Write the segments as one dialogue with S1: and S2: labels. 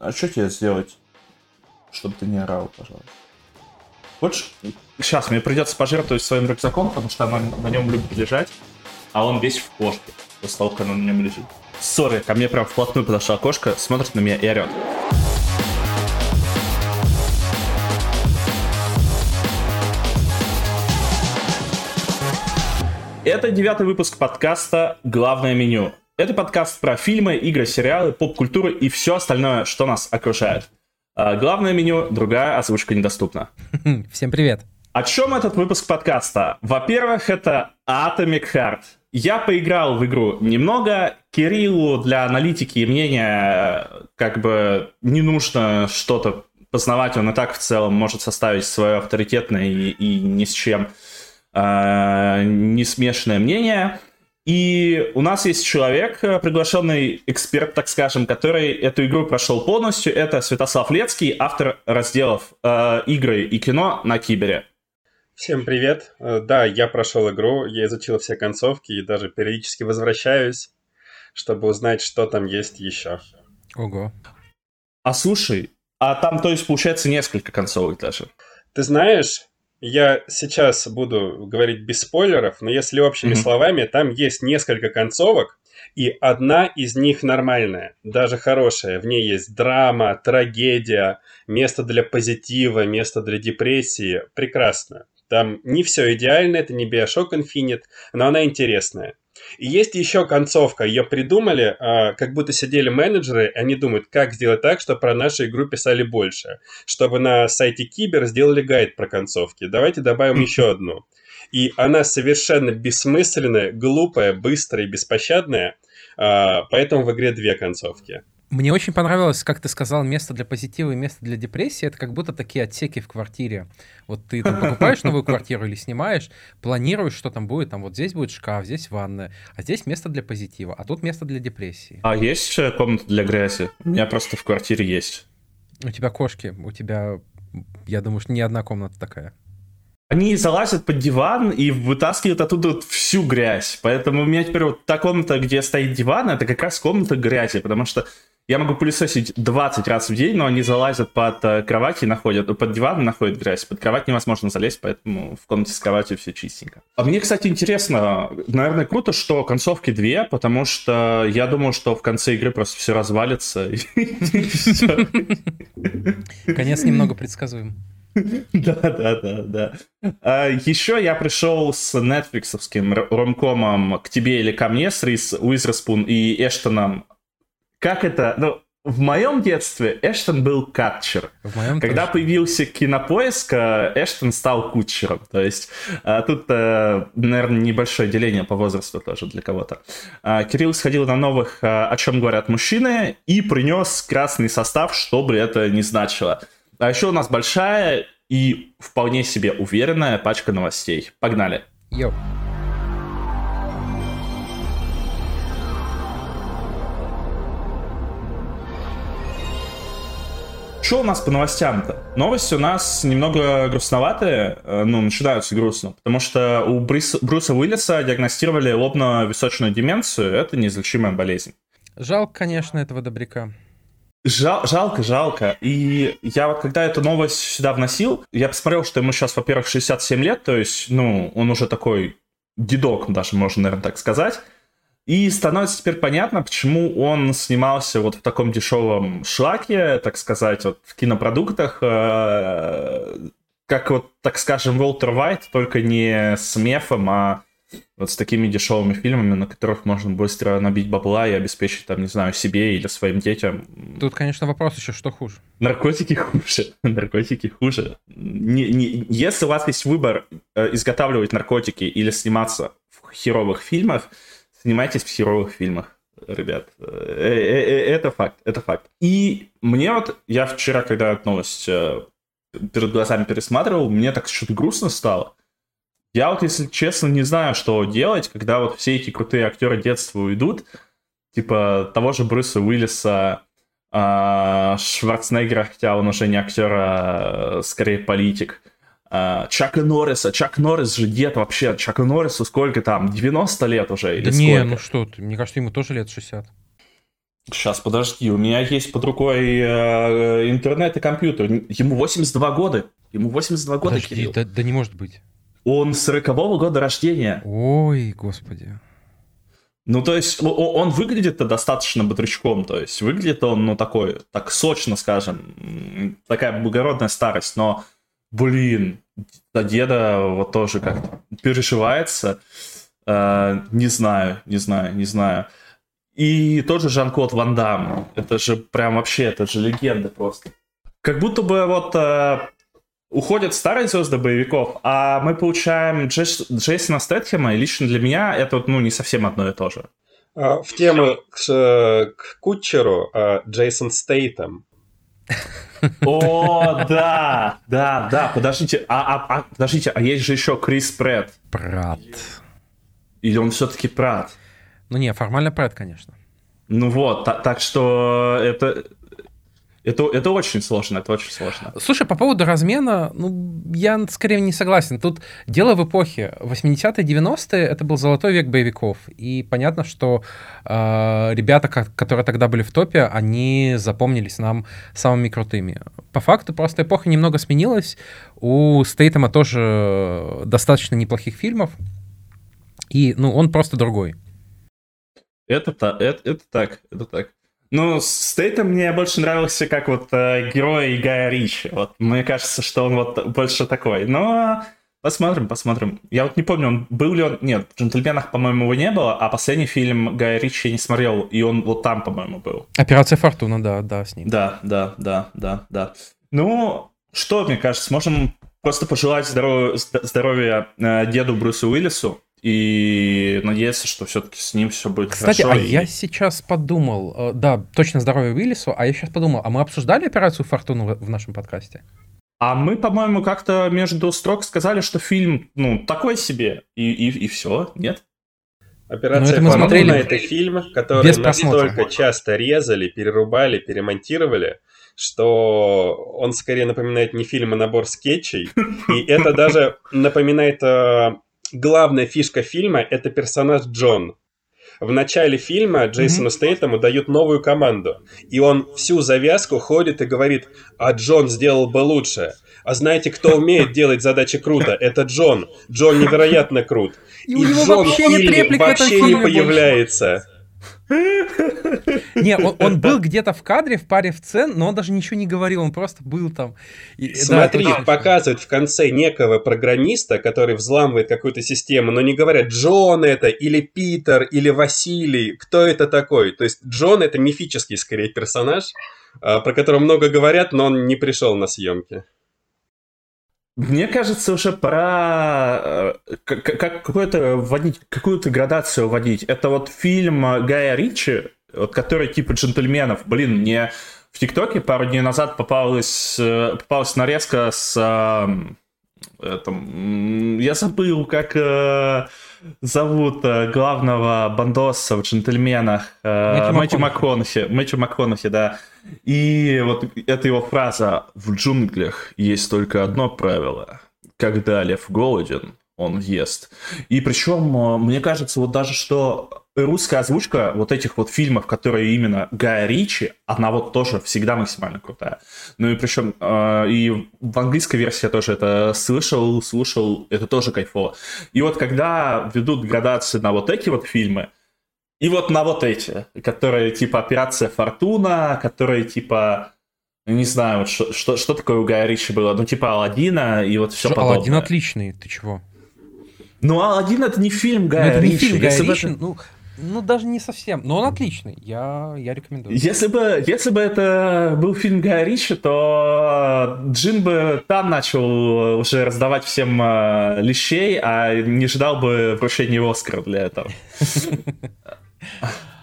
S1: А что тебе сделать, чтобы ты не орал, пожалуйста? Хочешь? Сейчас мне придется пожертвовать своим рюкзаком, потому что она на нем любит лежать, а он весь в кошке, после того, как она на нем лежит. Сори, ко мне прям вплотную подошла кошка, смотрит на меня и орет. Это девятый выпуск подкаста «Главное меню». Это подкаст про фильмы, игры, сериалы, поп-культуру и все остальное, что нас окружает. А, главное меню, другая озвучка недоступна.
S2: Всем привет.
S1: О чем этот выпуск подкаста? Во-первых, это Atomic Heart. Я поиграл в игру немного. Кириллу для аналитики и мнения как бы не нужно что-то познавать. Он и так в целом может составить свое авторитетное и, и ни с чем э, не смешанное мнение. И у нас есть человек, приглашенный эксперт, так скажем, который эту игру прошел полностью. Это Святослав Лецкий, автор разделов э, игры и кино на Кибере.
S3: Всем привет. Э, да, я прошел игру, я изучил все концовки и даже периодически возвращаюсь, чтобы узнать, что там есть еще.
S2: Ого.
S1: А слушай, а там, то есть, получается, несколько концовок даже?
S3: Ты знаешь, я сейчас буду говорить без спойлеров, но если общими mm-hmm. словами, там есть несколько концовок, и одна из них нормальная, даже хорошая. В ней есть драма, трагедия, место для позитива, место для депрессии. Прекрасно. Там не все идеально, это не Bioshock Infinite, но она интересная. И есть еще концовка, ее придумали, а, как будто сидели менеджеры, они думают, как сделать так, чтобы про нашу игру писали больше, чтобы на сайте Кибер сделали гайд про концовки. Давайте добавим еще одну. И она совершенно бессмысленная, глупая, быстрая и беспощадная, а, поэтому в игре две концовки.
S2: Мне очень понравилось, как ты сказал, место для позитива и место для депрессии. Это как будто такие отсеки в квартире. Вот ты там покупаешь новую квартиру или снимаешь, планируешь, что там будет. Там вот здесь будет шкаф, здесь ванная, а здесь место для позитива, а тут место для депрессии.
S1: А есть комната для грязи? У меня просто в квартире есть.
S2: У тебя кошки, у тебя, я думаю, что не одна комната такая.
S1: Они залазят под диван и вытаскивают оттуда всю грязь. Поэтому у меня теперь вот та комната, где стоит диван, это как раз комната грязи, потому что я могу пылесосить 20 раз в день, но они залазят под э, кровать и находят, под диван и находят грязь. Под кровать невозможно залезть, поэтому в комнате с кроватью все чистенько. А мне, кстати, интересно, наверное, круто, что концовки две, потому что я думал, что в конце игры просто все развалится.
S2: Конец немного предсказуем.
S1: Да, да, да, да. А, еще я пришел с нетфликсовским ромкомом «К тебе или ко мне» с Рис Уизерспун и Эштоном как это, ну, в моем детстве Эштон был катчер. В моем Когда тоже. появился кинопоиск, э, Эштон стал кутчером. То есть э, тут, э, наверное, небольшое деление по возрасту тоже для кого-то. Кирилл сходил на новых «О чем говорят мужчины» и принес красный состав, что бы это ни значило. А еще у нас большая и вполне себе уверенная пачка новостей. Погнали.
S2: Йоу.
S1: Что у нас по новостям-то? Новости у нас немного грустноватые, э, ну, начинаются грустно, потому что у Брис, Бруса Уиллиса диагностировали лобно-височную деменцию, это неизлечимая болезнь.
S2: Жалко, конечно, этого добряка.
S1: Жал, жалко, жалко. И я вот когда эту новость сюда вносил, я посмотрел, что ему сейчас, во-первых, 67 лет, то есть, ну, он уже такой дедок, даже можно, наверное, так сказать. И становится теперь понятно, почему он снимался вот в таком дешевом шлаке, так сказать, вот в кинопродуктах, э, как вот, так скажем, Уолтер Вайт, только не с мефом, а вот с такими дешевыми фильмами, на которых можно быстро набить бабла и обеспечить, там, не знаю, себе или своим детям.
S2: Тут, конечно, вопрос еще, что хуже.
S1: Наркотики хуже. Наркотики хуже. Не, не, если у вас есть выбор э, изготавливать наркотики или сниматься в херовых фильмах, снимайтесь в херовых фильмах, ребят. Э, э, э, это факт, это факт. И мне вот, я вчера, когда эту новость перед глазами пересматривал, мне так что-то грустно стало. Я вот, если честно, не знаю, что делать, когда вот все эти крутые актеры детства уйдут, типа того же Брюса Уиллиса, а, Шварценеггера, хотя он уже не актер, а скорее политик, Чака Норриса. Чак Норрис же дед вообще. Чака Норрису сколько там? 90 лет уже или
S2: да
S1: сколько?
S2: Не, ну что ты. Мне кажется, ему тоже лет 60.
S1: Сейчас, подожди, у меня есть под рукой э, интернет и компьютер. Ему 82 года. Ему 82 года,
S2: Подожди,
S1: Кирилл.
S2: да, да не может быть.
S1: Он 40-го года рождения.
S2: Ой, господи.
S1: Ну, то есть, он выглядит-то достаточно бодрячком, то есть, выглядит он, ну, такой, так сочно, скажем, такая благородная старость, но, блин, до деда вот тоже как-то переживается, э, не знаю, не знаю, не знаю. И тот же Жан-Клод Ван Дам, это же прям вообще, это же легенда просто. Как будто бы вот э, уходят старые звезды боевиков, а мы получаем Джейс, Джейсона Стэтхема, и лично для меня это ну, не совсем одно и то же.
S3: А, в тему к, к Кутчеру а, Джейсон Стейтем.
S1: О, да, да, да, подождите, а, а, а, подождите, а есть же еще Крис Прэд.
S2: Прат.
S1: Или он все-таки Прат?
S2: Ну не, формально Прэд, конечно.
S1: Ну вот, так, так что это, это, это очень сложно, это очень сложно.
S2: Слушай, по поводу размена, ну, я скорее не согласен. Тут дело в эпохе. 80-е, 90-е — это был золотой век боевиков. И понятно, что э, ребята, которые тогда были в топе, они запомнились нам самыми крутыми. По факту просто эпоха немного сменилась. У Стейтема тоже достаточно неплохих фильмов. И, ну, он просто другой.
S1: Это, это, это так, это так. Ну, Стейтом мне больше нравился как вот э, герой Гая Ричи. Вот мне кажется, что он вот больше такой. Но посмотрим, посмотрим. Я вот не помню, он был ли он... Нет, в «Джентльменах», по-моему, его не было, а последний фильм Гая Ричи я не смотрел, и он вот там, по-моему, был.
S2: «Операция Фортуна», да, да, с ним.
S1: Да, да, да, да, да. Ну, что, мне кажется, можем просто пожелать здоровья, здоровья э, деду Брюсу Уиллису, и надеяться, что все-таки с ним все будет
S2: Кстати,
S1: хорошо.
S2: а и... я сейчас подумал, э, да, точно здоровье Уиллису, а я сейчас подумал, а мы обсуждали операцию Фортуну в нашем подкасте?
S1: А мы, по-моему, как-то между строк сказали, что фильм, ну, такой себе, и, и, и все, нет?
S3: Операция ну, Фортуна смотрели... это фильм, который настолько часто резали, перерубали, перемонтировали, что он скорее напоминает не фильм, а набор скетчей. И это даже напоминает э, главная фишка фильма – это персонаж Джон. В начале фильма Джейсону mm-hmm. Стейтему дают новую команду, и он всю завязку ходит и говорит, а Джон сделал бы лучше. А знаете, кто умеет делать задачи круто? Это Джон. Джон невероятно крут.
S2: И, и Джон в фильме
S3: вообще не появляется.
S2: Не, он, он был где-то в кадре, в паре сцен, но он даже ничего не говорил, он просто был там.
S3: И, Смотри, да, показывают в конце некого программиста, который взламывает какую-то систему, но не говорят, Джон это, или Питер, или Василий, кто это такой. То есть Джон это мифический, скорее, персонаж, а, про которого много говорят, но он не пришел на съемки.
S1: Мне кажется, уже пора э, как, какую-то вводить, какую-то градацию вводить. Это вот фильм Гая Ричи, вот, который типа джентльменов. Блин, мне в ТикТоке пару дней назад попалась, э, попалась нарезка с... Э, там, я забыл, как зовут главного бандоса в «Джентльменах» Мэтью, Мэтью МакКонахи. Мэтью МакКонахи, да. И вот эта его фраза «В джунглях есть только одно правило. Когда лев голоден, он ест». И причем, э, мне кажется, вот даже что русская озвучка вот этих вот фильмов, которые именно Гая Ричи, она вот тоже всегда максимально крутая. Ну и причем э, и в английской версии я тоже это слышал, слушал, это тоже кайфово. И вот когда ведут градации на вот эти вот фильмы, и вот на вот эти, которые типа операция Фортуна, которые типа не знаю, вот что, что, что такое у Гая Ричи было, ну типа Алладина и вот все что, подобное.
S2: Алладин отличный, ты чего?
S1: Ну, Алладин это не фильм Гая ну, это Ричи. Не фильм
S2: Гая Ричи, это... ну, ну, даже не совсем. Но он отличный. Я, я рекомендую.
S1: Если бы, если бы это был фильм Гая Ричи, то Джин бы там начал уже раздавать всем э, лещей, а не ждал бы вручения Оскара для этого.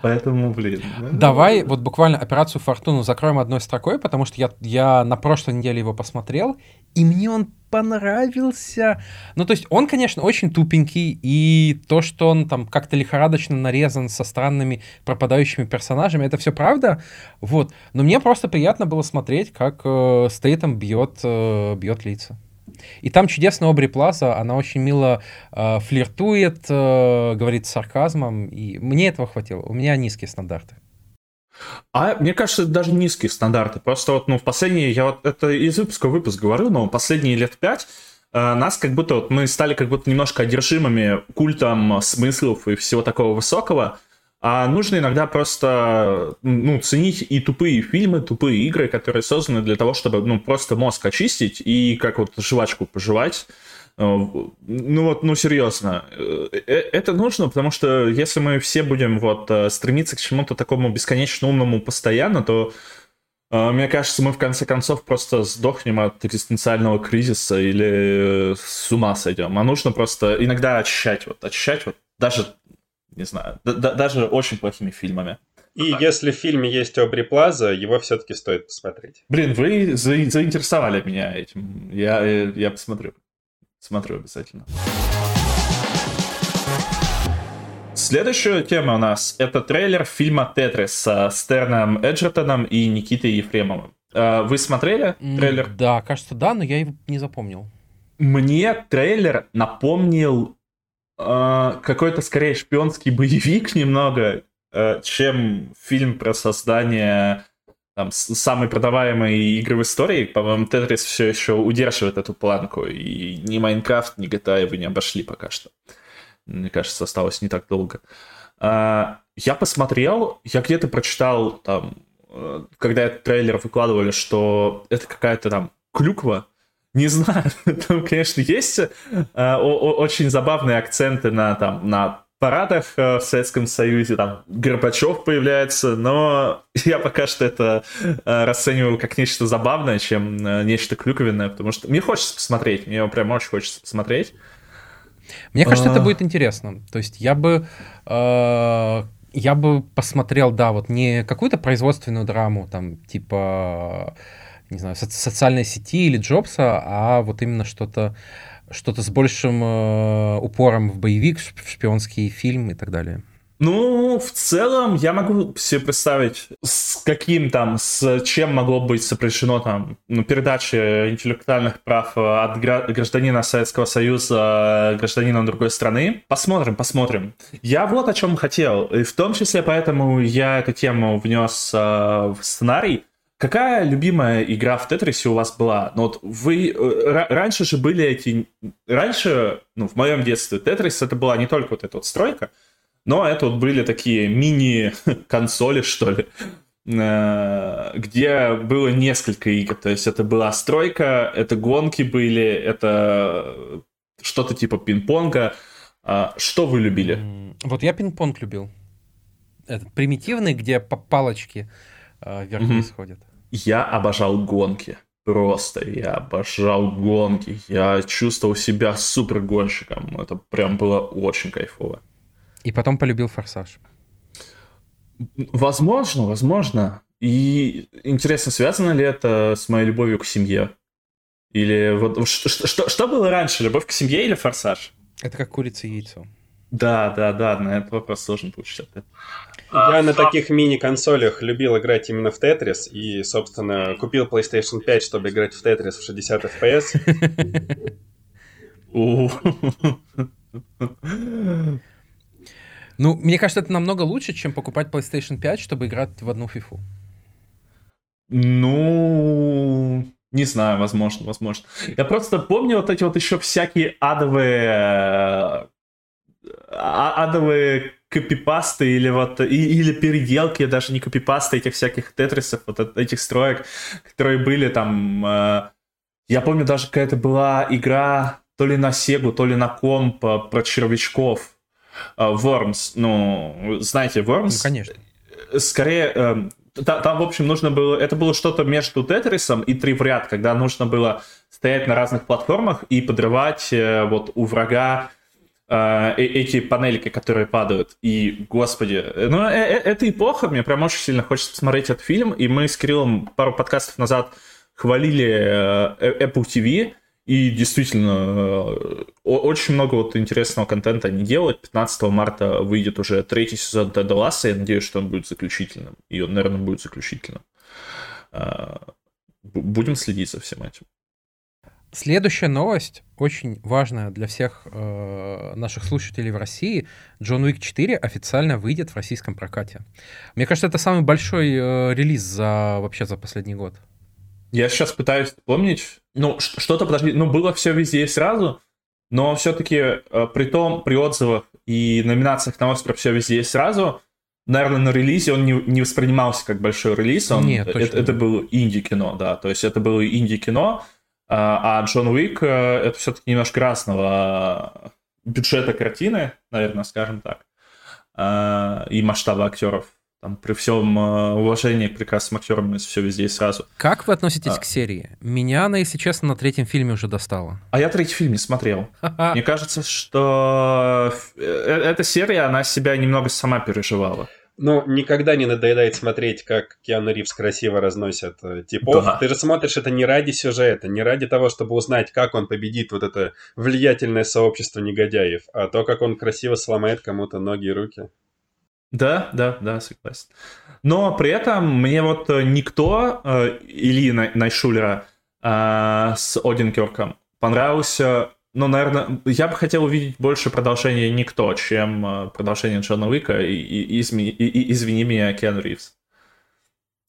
S1: Поэтому, блин.
S2: Ну, Давай вот буквально операцию Фортуну закроем одной строкой, потому что я, я на прошлой неделе его посмотрел, и мне он понравился. Ну, то есть он, конечно, очень тупенький, и то, что он там как-то лихорадочно нарезан со странными пропадающими персонажами, это все правда, вот. Но мне просто приятно было смотреть, как э, Стейтом бьет, э, бьет лица. И там чудесная Обри Плаза, она очень мило э, флиртует, э, говорит с сарказмом, и мне этого хватило. У меня низкие стандарты.
S1: А мне кажется, это даже низкие стандарты. Просто вот, ну, в последние, я вот это из выпуска в выпуск говорю, но последние лет пять э, нас как будто вот мы стали как будто немножко одержимыми культом смыслов и всего такого высокого. А нужно иногда просто ну, ценить и тупые фильмы, тупые игры, которые созданы для того, чтобы ну, просто мозг очистить и как вот жвачку пожевать. Э, ну вот, ну серьезно, э, э, это нужно, потому что если мы все будем вот стремиться к чему-то такому бесконечно умному постоянно, то мне кажется, мы в конце концов просто сдохнем от экзистенциального кризиса или с ума сойдем. А нужно просто иногда очищать, вот очищать вот даже не знаю, даже очень плохими фильмами.
S3: И а если в фильме есть Обри Плаза, его все-таки стоит посмотреть.
S1: Блин, вы за- заинтересовали меня этим. Я, я посмотрю. Смотрю обязательно. Следующая тема у нас — это трейлер фильма «Тетрис» с Стерном Эджертоном и Никитой Ефремовым. А, вы смотрели трейлер?
S2: Да, кажется, да, но я его не запомнил.
S1: Мне трейлер напомнил э, какой-то скорее шпионский боевик немного, э, чем фильм про создание там, самой продаваемой игры в истории. По-моему, Тетрис все еще удерживает эту планку, и ни Майнкрафт, ни GTA его не обошли пока что. Мне кажется, осталось не так долго. А, я посмотрел, я где-то прочитал там, э, когда этот трейлер выкладывали, что это какая-то там клюква, не знаю, там, конечно, есть э, очень забавные акценты на, там, на парадах э, в Советском Союзе, там Горбачев появляется, но я пока что это э, расцениваю как нечто забавное, чем э, нечто клюковенное, потому что мне хочется посмотреть, мне прям очень хочется посмотреть.
S2: Мне кажется, это а. будет интересно. То есть я бы э, я бы посмотрел, да, вот не какую-то производственную драму, там, типа не знаю, со- социальной сети или Джобса, а вот именно что-то что-то с большим э, упором в боевик, в шпионский фильм и так далее.
S1: Ну, в целом, я могу себе представить, с каким там, с чем могло быть сопряжено там, ну, передача интеллектуальных прав от гражданина Советского Союза гражданина другой страны. Посмотрим, посмотрим. Я вот о чем хотел, и в том числе поэтому я эту тему внес э, в сценарий, Какая любимая игра в Тетрисе у вас была? Ну вот вы... Э, раньше же были эти... Раньше, ну, в моем детстве, Тетрис это была не только вот эта вот стройка, но это вот были такие мини-консоли, что ли, э, где было несколько игр. То есть это была стройка, это гонки были, это что-то типа пинг-понга. А что вы любили?
S2: Вот я пинг-понг любил. Этот примитивный, где по палочке вверх mm-hmm. исходят.
S1: Я обожал гонки. Просто я обожал гонки. Я чувствовал себя супер гонщиком. Это прям было очень кайфово.
S2: И потом полюбил форсаж.
S1: Возможно, возможно. И интересно, связано ли это с моей любовью к семье? Или вот что, что, что было раньше, любовь к семье или форсаж?
S2: Это как курица и яйцо.
S1: Да, да, да, на этот вопрос сложно получить ответ.
S3: Я на таких мини-консолях любил играть именно в Тетрис и, собственно, купил PlayStation 5, чтобы играть в Тетрис в 60 FPS.
S2: Ну, мне кажется, это намного лучше, чем покупать PlayStation 5, чтобы играть в одну FIFA.
S1: Ну, не знаю, возможно, возможно. Я просто помню вот эти вот еще всякие адовые э, а, адовые копипасты или вот и, или переделки, даже не копипасты этих всяких тетрисов, вот этих строек, которые были там. Э, я помню даже какая-то была игра то ли на Сегу, то ли на комп э, про червячков. Э, Worms, ну, знаете, Worms? Ну,
S2: конечно.
S1: Скорее, э, там, там, в общем, нужно было... Это было что-то между Тетрисом и три в ряд, когда нужно было стоять на разных платформах и подрывать э, вот у врага э, эти панельки, которые падают. И, господи, ну, э, э, это эпоха, мне прям очень сильно хочется посмотреть этот фильм, и мы с Кириллом пару подкастов назад хвалили э, Apple TV, и действительно, очень много вот интересного контента они делают. 15 марта выйдет уже третий сезон Теда Ласса. Я надеюсь, что он будет заключительным. И он, наверное, будет заключительным. Будем следить за всем этим.
S2: Следующая новость, очень важная для всех э, наших слушателей в России. Джон Уик 4 официально выйдет в российском прокате. Мне кажется, это самый большой э, релиз за вообще за последний год.
S1: Я сейчас пытаюсь вспомнить. Ну, что-то, подожди, ну, было все везде и сразу, но все-таки э, при том, при отзывах и номинациях на Оскар все везде и сразу, наверное, на релизе он не, не воспринимался как большой релиз. Он,
S2: Нет, точно.
S1: это, это было инди-кино, да. То есть это было инди-кино, а, а Джон Уик э, это все-таки немножко разного бюджета картины, наверное, скажем так, а, и масштаба актеров. Там, при всем э, уважении к прекрасным актерам, все везде и сразу.
S2: Как вы относитесь а. к серии? Меня она, если честно, на третьем фильме уже достала.
S1: А я третий фильм не смотрел. Мне кажется, что э, эта серия, она себя немного сама переживала.
S3: Ну, никогда не надоедает смотреть, как Киану Ривз красиво разносит э, типов. Да. Ты же смотришь это не ради сюжета, не ради того, чтобы узнать, как он победит вот это влиятельное сообщество негодяев, а то, как он красиво сломает кому-то ноги и руки.
S1: Да, да, да, согласен. Но при этом мне вот э, никто, э, Ильи Найшулера э, с Одинкерком понравился ну, наверное, я бы хотел увидеть больше продолжения никто, чем э, продолжение Джона Уика и, и, и, и, извини меня, Кен Ривз.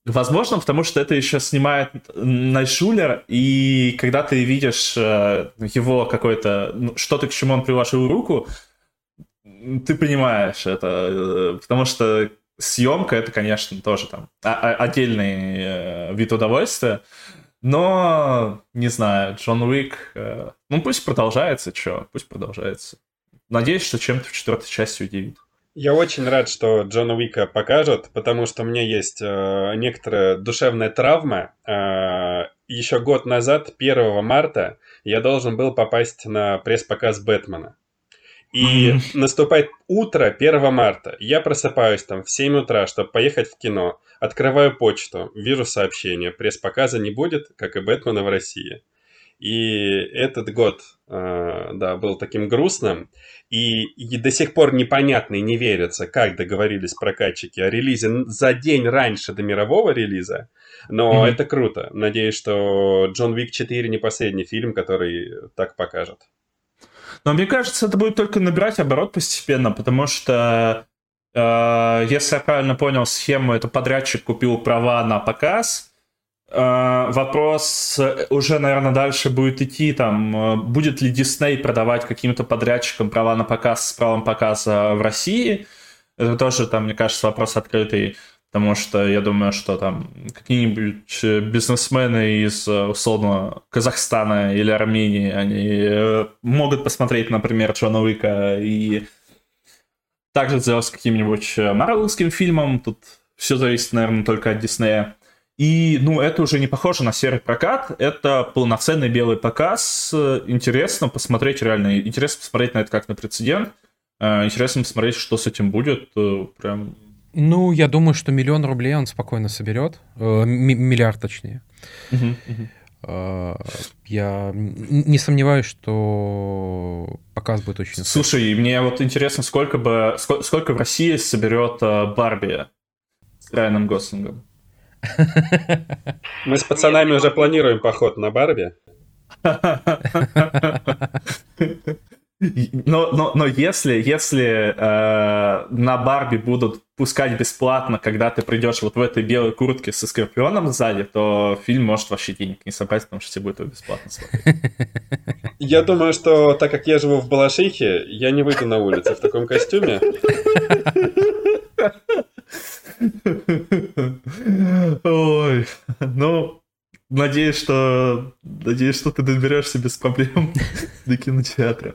S1: Возможно, потому что это еще снимает Найшулер, и когда ты видишь э, его какой-то, ну, что-то, к чему он приложил руку, ты понимаешь это, э, потому что съемка это, конечно, тоже там отдельный вид удовольствия. Но, не знаю, Джон Уик, э, ну пусть продолжается, что, пусть продолжается. Надеюсь, что чем-то в четвертой части удивит.
S3: Я очень рад, что Джона Уика покажут, потому что у меня есть э, некоторая душевная травма. Э, еще год назад, 1 марта, я должен был попасть на пресс-показ Бэтмена. И наступает утро 1 марта. Я просыпаюсь там в 7 утра, чтобы поехать в кино. Открываю почту, вижу сообщение. Пресс-показа не будет, как и Бэтмена в России. И этот год, э, да, был таким грустным. И, и до сих пор непонятно и не верится, как договорились прокатчики о релизе за день раньше до мирового релиза. Но mm-hmm. это круто. Надеюсь, что Джон Вик 4 не последний фильм, который так покажет.
S1: Но мне кажется, это будет только набирать оборот постепенно, потому что, если я правильно понял схему, это подрядчик купил права на показ. Э, вопрос уже, наверное, дальше будет идти, там, э, будет ли Disney продавать каким-то подрядчикам права на показ с правом показа в России. Это тоже, там, мне кажется, вопрос открытый. Потому что я думаю, что там какие-нибудь э, бизнесмены из, э, условно, Казахстана или Армении, они э, могут посмотреть, например, Джона Уика и также сделать каким-нибудь марвелским фильмом. Тут все зависит, наверное, только от Диснея. И, ну, это уже не похоже на серый прокат, это полноценный белый показ. Интересно посмотреть реально, интересно посмотреть на это как на прецедент. Интересно посмотреть, что с этим будет. Прям
S2: ну, я думаю, что миллион рублей он спокойно соберет. Э, миллиард, точнее. Э, я не сомневаюсь, что показ будет очень...
S1: Слушай, мне вот интересно, сколько бы сколько, сколько в России соберет э, Барби с Райаном Гослингом?
S3: Мы с пацанами уже планируем поход на Барби.
S1: Но, но, но если, если э, на Барби будут пускать бесплатно, когда ты придешь вот в этой белой куртке со скорпионом сзади, то фильм может вообще денег не собрать, потому что тебе будет его бесплатно смотреть.
S3: Я думаю, что так как я живу в Балашихе, я не выйду на улицу в таком костюме.
S1: Ой, ну, Надеюсь, что, надеюсь, что ты доберешься без проблем до кинотеатра.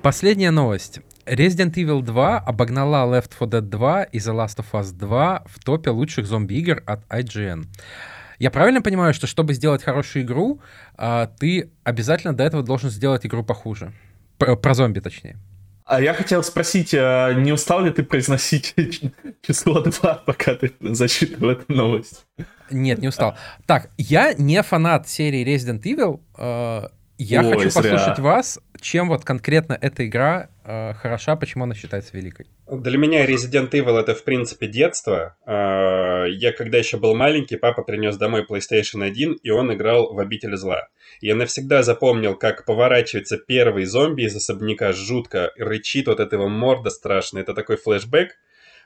S2: Последняя новость. Resident Evil 2 обогнала Left 4 Dead 2 и The Last of Us 2 в топе лучших зомби-игр от IGN. Я правильно понимаю, что чтобы сделать хорошую игру, а, ты обязательно до этого должен сделать игру похуже? Про зомби, точнее.
S1: А я хотел спросить, а не устал ли ты произносить число 2, пока ты зачитывал эту новость?
S2: Нет, не устал. Так, я не фанат серии Resident Evil. Э, я Ой, хочу зря. послушать вас, чем вот конкретно эта игра э, хороша, почему она считается великой.
S3: Для меня Resident Evil это, в принципе, детство. Э, я когда еще был маленький, папа принес домой PlayStation 1, и он играл в «Обитель зла». Я навсегда запомнил, как поворачивается первый зомби из особняка жутко, рычит вот этого морда страшно. Это такой флешбэк.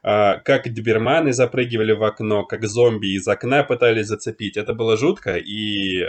S3: А, как доберманы запрыгивали в окно, как зомби из окна пытались зацепить. Это было жутко, и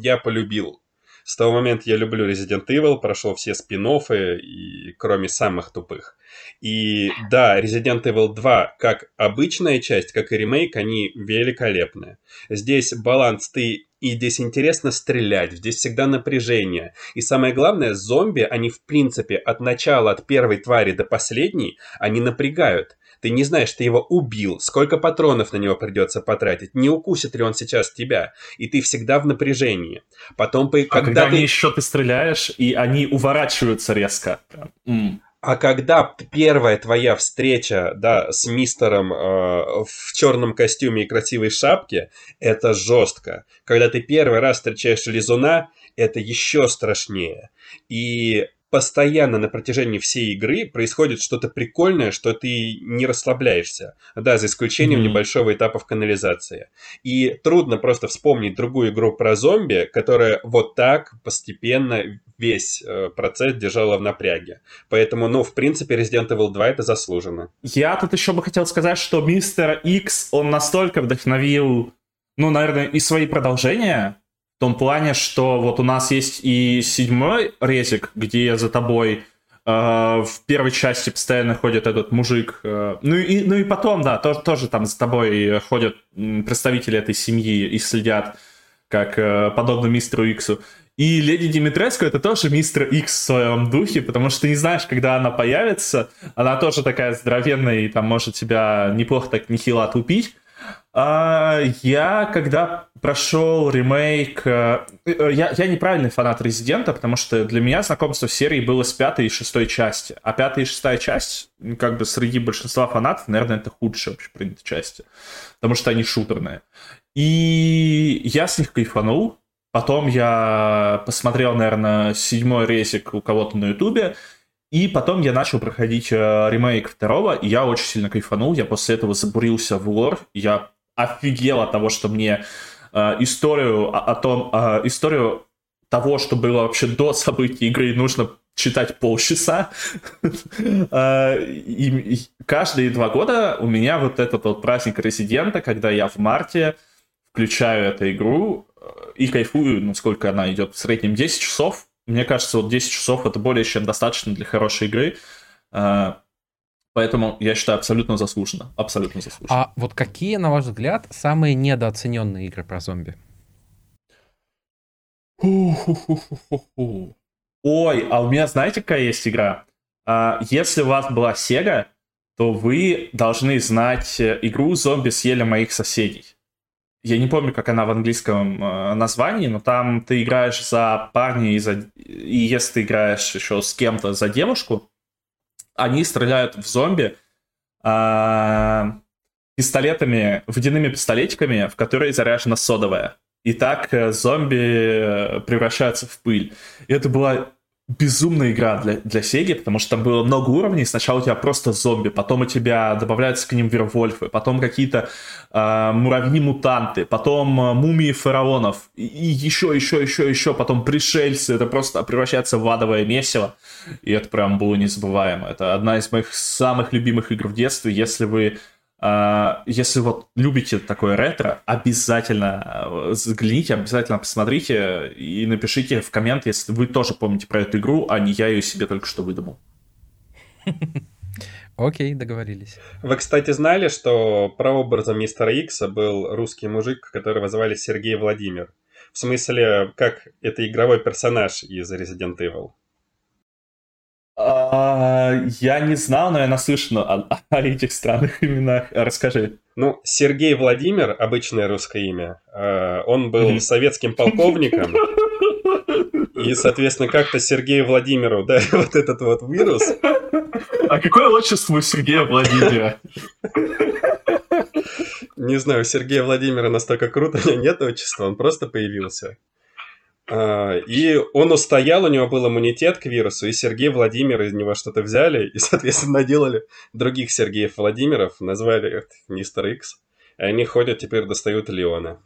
S3: я полюбил с того момента я люблю Resident Evil, прошел все спин и кроме самых тупых. И да, Resident Evil 2, как обычная часть, как и ремейк, они великолепны. Здесь баланс ты и здесь интересно стрелять, здесь всегда напряжение. И самое главное, зомби, они в принципе от начала, от первой твари до последней, они напрягают. Ты не знаешь, ты его убил, сколько патронов на него придется потратить, не укусит ли он сейчас тебя, и ты всегда в напряжении. Потом,
S1: а когда, когда ты... еще ты стреляешь, и они уворачиваются резко.
S3: Mm. А когда первая твоя встреча, да, с мистером э, в черном костюме и красивой шапке, это жестко. Когда ты первый раз встречаешь лизуна, это еще страшнее. И постоянно на протяжении всей игры происходит что-то прикольное, что ты не расслабляешься. Да, за исключением mm-hmm. небольшого этапа в канализации. И трудно просто вспомнить другую игру про зомби, которая вот так постепенно весь э, процесс держала в напряге. Поэтому, ну, в принципе, Resident Evil 2 это заслуженно.
S1: Я тут еще бы хотел сказать, что Мистер X, он настолько вдохновил, ну, наверное, и свои продолжения, в том плане, что вот у нас есть и седьмой резик, где за тобой э, в первой части постоянно ходит этот мужик. Э, ну, и, ну и потом, да, тоже, тоже там за тобой ходят представители этой семьи и следят, как э, подобно мистеру Иксу. И леди Димитреску это тоже мистер Икс в своем духе, потому что ты не знаешь, когда она появится. Она тоже такая здоровенная и там может тебя неплохо так нехило отупить. А, я, когда прошел ремейк... Э, э, я, я неправильный фанат Резидента, потому что для меня знакомство с серией было с пятой и шестой части. А пятая и шестая часть, как бы среди большинства фанатов, наверное, это худшие вообще принятые части. Потому что они шутерные. И я с них кайфанул. Потом я посмотрел, наверное, седьмой резик у кого-то на ютубе. И потом я начал проходить э, ремейк второго, и я очень сильно кайфанул. Я после этого забурился в лор. Я офигел от того, что мне э, историю о, о том, э, историю того, что было вообще до событий игры, нужно читать полчаса. Э, и каждые два года у меня вот этот вот праздник резидента, когда я в марте включаю эту игру э, и кайфую, насколько она идет в среднем 10 часов. Мне кажется, вот 10 часов это более чем достаточно для хорошей игры. Поэтому я считаю абсолютно заслуженно. Абсолютно заслуженно.
S2: А вот какие, на ваш взгляд, самые недооцененные игры про зомби?
S1: Ой, а у меня знаете, какая есть игра? А, если у вас была Sega, то вы должны знать э, игру «Зомби съели моих соседей». Я не помню, как она в английском э, названии, но там ты играешь за парня и, за... и если ты играешь еще с кем-то за девушку, они стреляют в зомби а, пистолетами, водяными пистолетиками, в которые заряжена содовая. И так э, зомби превращаются в пыль. И это была безумная игра для, для Сеги, потому что там было много уровней. Сначала у тебя просто зомби, потом у тебя добавляются к ним вервольфы, потом какие-то э, муравьи-мутанты, потом э, мумии фараонов, и, и еще, еще, еще, еще, потом пришельцы. Это просто превращается в адовое месиво. И это прям было незабываемо. Это одна из моих самых любимых игр в детстве. Если вы если вот любите такое ретро, обязательно э, загляните, обязательно посмотрите и напишите в коммент, если вы тоже помните про эту игру, а не я ее себе только что выдумал.
S2: Окей, договорились.
S3: Вы, кстати, знали, что прообразом мистера Икса был русский мужик, которого звали Сергей Владимир? В смысле, как это игровой персонаж из Resident Evil.
S1: А, я не знал, но я наслышан о, о этих странных именах. Расскажи.
S3: Ну, Сергей Владимир, обычное русское имя, э, он был советским полковником. И, соответственно, как-то Сергею Владимиру, да, вот этот вот вирус.
S1: А какое отчество у Сергея Владимира?
S3: Не знаю, у Сергея Владимира настолько круто, у него нет отчества, он просто появился. А, и он устоял, у него был иммунитет к вирусу, и Сергей Владимир из него что-то взяли, и, соответственно, наделали других Сергеев Владимиров, назвали их Мистер Икс. И они ходят, теперь достают Леона.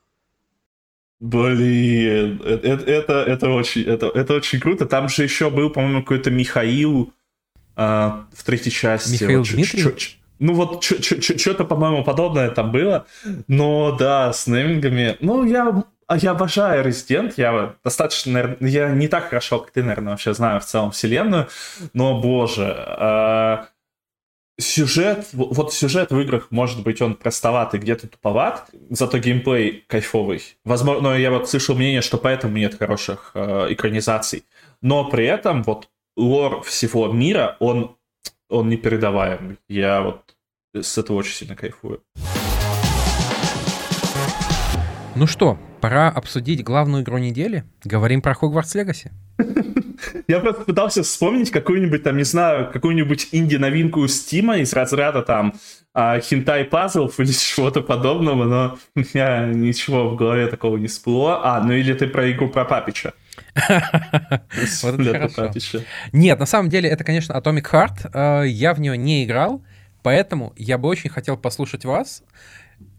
S1: Блин, это, это, это, очень, это, это очень круто. Там же еще был, по-моему, какой-то Михаил э, в третьей части.
S2: Михаил
S1: вот,
S2: Дмитриев?
S1: чё- чё- ну вот что-то, по-моему, подобное там было. Но да, с неймингами... Ну, я, а я обожаю Resident. Я достаточно, наверное, я не так хорошо, как ты, наверное, вообще знаю в целом вселенную. Но, боже, э, сюжет, вот сюжет в играх, может быть, он простоватый, где-то туповат, зато геймплей кайфовый. Возможно, я вот слышал мнение, что поэтому нет хороших э, экранизаций. Но при этом вот лор всего мира, он, он непередаваемый. Я вот с этого очень сильно кайфую.
S2: Ну что, пора обсудить главную игру недели. Говорим про Хогвартс Легаси.
S1: Я просто пытался вспомнить какую-нибудь там, не знаю, какую-нибудь инди-новинку Стима из разряда там а, хентай пазлов или чего-то подобного, но у меня ничего в голове такого не всплыло. А, ну или ты про игру про Папича.
S2: Нет, на самом деле это, конечно, Atomic Heart. Э, Я в нее не играл, поэтому я бы очень хотел послушать вас,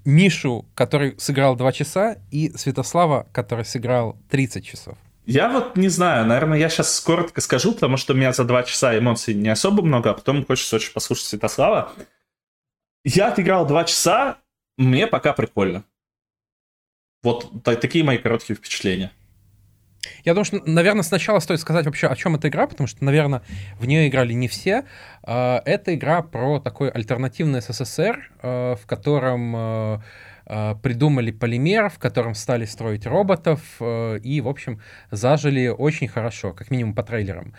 S2: Мишу, который сыграл 2 часа, и Святослава, который сыграл 30 часов.
S1: Я вот не знаю, наверное, я сейчас коротко скажу, потому что у меня за два часа эмоций не особо много, а потом хочется очень послушать Святослава. Я отыграл два часа, мне пока прикольно. Вот та- такие мои короткие впечатления.
S2: Я думаю, что, наверное, сначала стоит сказать вообще, о чем эта игра, потому что, наверное, в нее играли не все. А, Это игра про такой альтернативный СССР, э, в котором э, придумали полимер, в котором стали строить роботов и, в общем, зажили очень хорошо, как минимум по трейлерам.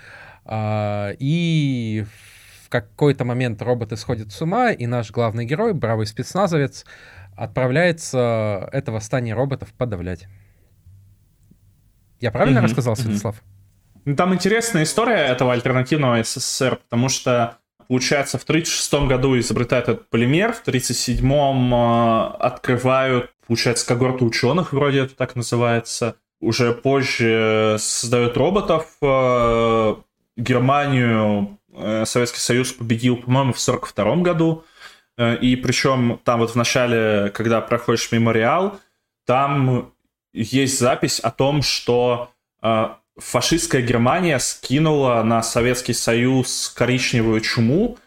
S2: А, И в какой-то момент роботы сходят с ума, и наш главный герой, бравый спецназовец, отправляется это восстание роботов подавлять. Я правильно
S1: Мгм,
S2: рассказал. Святослав?
S1: Ну, Там интересная история этого альтернативного СССР, потому что, получается, в 1936 году изобретают этот полимер, в 1937 э, открывают, получается, когорту ученых, вроде это так называется. Уже позже создают роботов. э, Германию э, Советский Союз победил, по-моему, в 1942 году. Э, И причем там вот в начале, когда проходишь мемориал, там есть запись о том, что э, фашистская Германия скинула на Советский Союз коричневую чуму.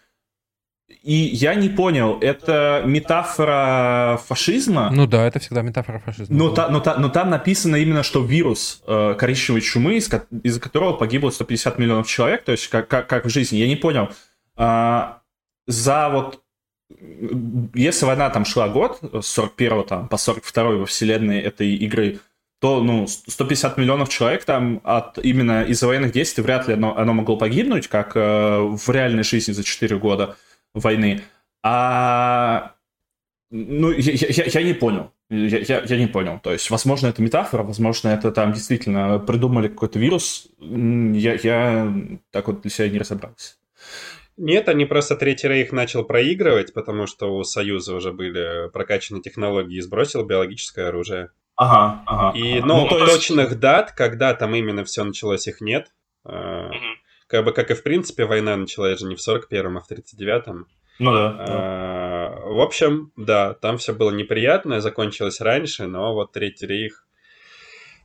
S1: И я не понял, это метафора фашизма?
S2: Ну да, это всегда метафора фашизма.
S1: Но, та- но, та- но там написано именно, что вирус э, коричневой чумы, из, из-за которого погибло 150 миллионов человек, то есть как, как, как в жизни. Я не понял. А, за вот... Если война там шла год, с 41 там, по 42 во вселенной этой игры, то, ну, 150 миллионов человек там от именно из-за военных действий вряд ли оно, оно могло погибнуть, как э, в реальной жизни за 4 года войны. А ну, я, я, я не понял. Я, я, я не понял. То есть, возможно, это метафора, возможно, это там действительно придумали какой-то вирус. Я, я так вот для себя не разобрался.
S3: Нет, они просто Третий Рейх начал проигрывать, потому что у Союза уже были прокачаны технологии и сбросил биологическое оружие.
S1: Ага, ага.
S3: И,
S1: ага.
S3: ну,
S1: Ну, то есть-
S3: точных дат, когда там именно все началось, их нет. А, Как бы, как и в принципе, война началась же не в 41-м, а в 39-м.
S1: Ну да. да.
S3: А, В общем, да, там все было неприятно, закончилось раньше, но вот Третий Рейх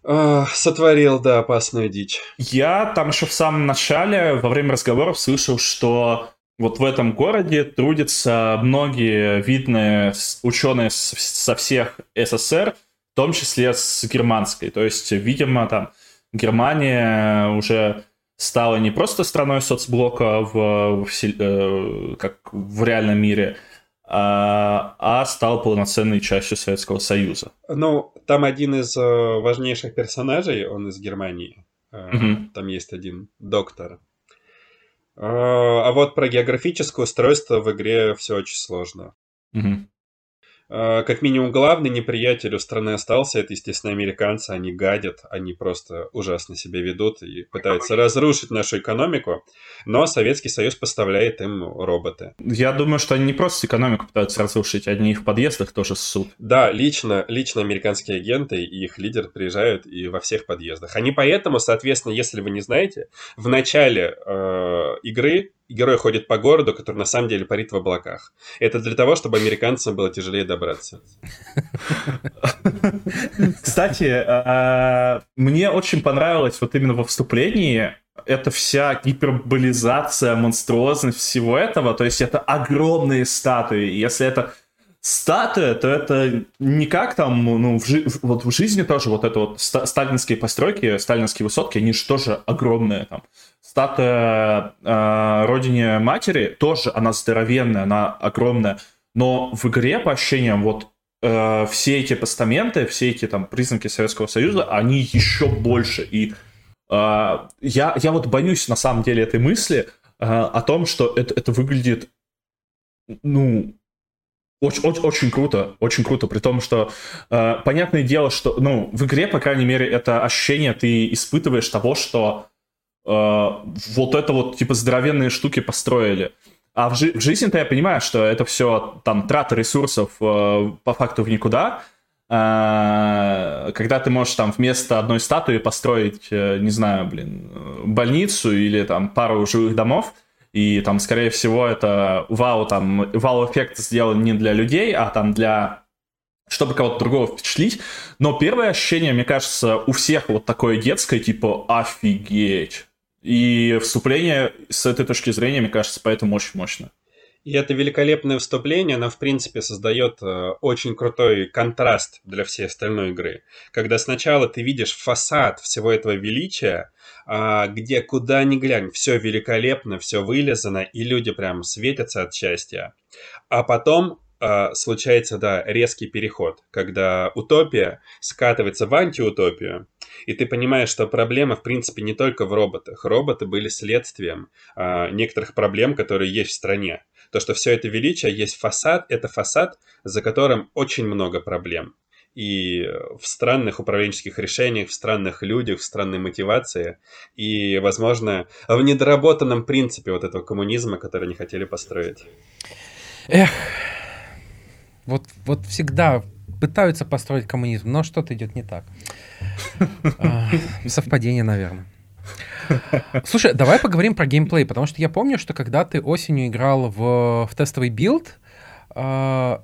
S3: сотворил, да, опасную дичь.
S1: Я там еще в самом начале, во время разговоров, слышал, что вот в этом городе трудятся многие видные ученые со всех СССР, в том числе с германской. То есть, видимо, там Германия уже стала не просто страной соцблока в, в э, как в реальном мире, а, а стала полноценной частью Советского Союза.
S3: Ну, там один из э, важнейших персонажей, он из Германии.
S1: Мгм.
S3: Там есть один доктор. Э, А вот про географическое устройство в игре все очень сложно.
S1: Мгм.
S3: Э, Как минимум, главный неприятель у страны остался. Это, естественно, американцы. Они гадят, они просто ужасно себя ведут и пытаются разрушить нашу экономику. Но Советский Союз поставляет им роботы.
S1: Я думаю, что они не просто экономику пытаются разрушить, они и в подъездах тоже ссут.
S3: Да, лично, лично американские агенты и их лидер приезжают и во всех подъездах. Они поэтому, соответственно, если вы не знаете, в начале э, игры герой ходит по городу, который на самом деле парит в облаках. Это для того, чтобы американцам было тяжелее добраться.
S1: Кстати, а, мне очень понравилось вот именно во вступлении это вся гиперболизация, монструозность всего этого. То есть это огромные статуи. Если это статуя, то это не как там, ну, в жи- вот в жизни тоже вот это вот сталинские постройки, сталинские высотки, они же тоже огромные там. Статуя э, родине матери тоже, она здоровенная, она огромная. Но в игре, по ощущениям, вот э, все эти постаменты, все эти там признаки Советского Союза, они еще больше. И э, я, я вот боюсь на самом деле этой мысли э, о том, что это, это выглядит ну, очень, очень, очень круто, очень круто, при том, что э, понятное дело, что, ну, в игре, по крайней мере, это ощущение ты испытываешь того, что вот это вот, типа, здоровенные штуки построили. А в, жи- в жизни-то я понимаю, что это все, там, трата ресурсов э, по факту в никуда, э, когда ты можешь там вместо одной статуи построить, э, не знаю, блин, больницу или там пару жилых домов, и там, скорее всего, это вау, там, вау-эффект сделан не для людей, а там для чтобы кого-то другого впечатлить. Но первое ощущение, мне кажется, у всех вот такое детское, типа, офигеть. И вступление с этой точки зрения, мне кажется, поэтому очень мощно.
S3: И это великолепное вступление, оно, в принципе, создает э, очень крутой контраст для всей остальной игры. Когда сначала ты видишь фасад всего этого величия, э, где куда ни глянь, все великолепно, все вылезано, и люди прям светятся от счастья. А потом э, случается, да, резкий переход, когда утопия скатывается в антиутопию, и ты понимаешь, что проблема, в принципе, не только в роботах. Роботы были следствием э, некоторых проблем, которые есть в стране. То, что все это величие есть фасад, это фасад, за которым очень много проблем. И в странных управленческих решениях, в странных людях, в странной мотивации, и, возможно, в недоработанном принципе вот этого коммунизма, который они хотели построить.
S2: Эх, вот, вот всегда пытаются построить коммунизм, но что-то идет не так. А, совпадение, наверное. Слушай, давай поговорим про геймплей, потому что я помню, что когда ты осенью играл в, в тестовый билд, э,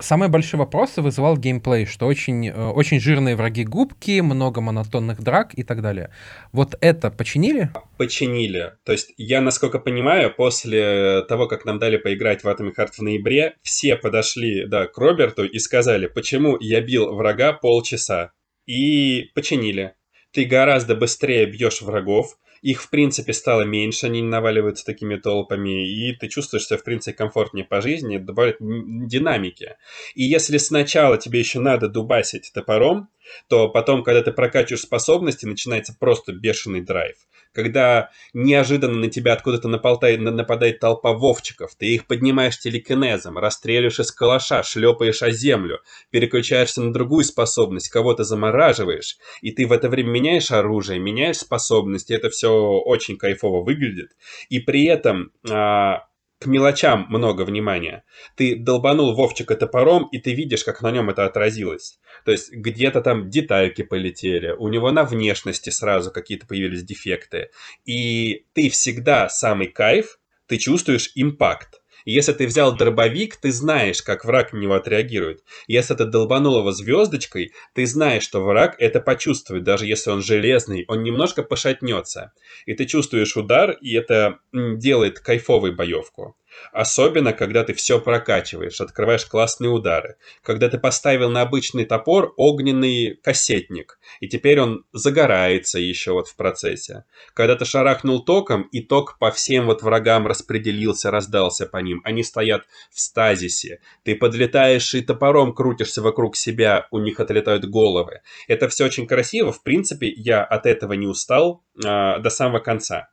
S2: самые большие вопросы вызывал геймплей, что очень, э, очень жирные враги губки, много монотонных драк и так далее. Вот это починили?
S3: Починили. То есть я, насколько понимаю, после того, как нам дали поиграть в Atomic Heart в ноябре, все подошли да, к Роберту и сказали, почему я бил врага полчаса. И починили ты гораздо быстрее бьешь врагов, их, в принципе, стало меньше, они наваливаются такими толпами, и ты чувствуешь себя, в принципе, комфортнее по жизни, добавляет динамики. И если сначала тебе еще надо дубасить топором, то потом, когда ты прокачиваешь способности, начинается просто бешеный драйв когда неожиданно на тебя откуда-то нападает, нападает толпа вовчиков, ты их поднимаешь телекинезом, расстреливаешь из калаша, шлепаешь о землю, переключаешься на другую способность, кого-то замораживаешь, и ты в это время меняешь оружие, меняешь способности, это все очень кайфово выглядит, и при этом а, к мелочам много внимания. Ты долбанул Вовчика топором, и ты видишь, как на нем это отразилось. То есть где-то там детальки полетели, у него на внешности сразу какие-то появились дефекты. И ты всегда самый кайф, ты чувствуешь импакт. Если ты взял дробовик, ты знаешь, как враг на него отреагирует. Если ты долбанул его звездочкой, ты знаешь, что враг это почувствует, даже если он железный, он немножко пошатнется. И ты чувствуешь удар, и это делает кайфовую боевку. Особенно, когда ты все прокачиваешь, открываешь классные удары. Когда ты поставил на обычный топор огненный кассетник, и теперь он загорается еще вот в процессе. Когда ты шарахнул током, и ток по всем вот врагам распределился, раздался по ним. Они стоят в стазисе. Ты подлетаешь и топором крутишься вокруг себя, у них отлетают головы. Это все очень красиво. В принципе, я от этого не устал э, до самого конца.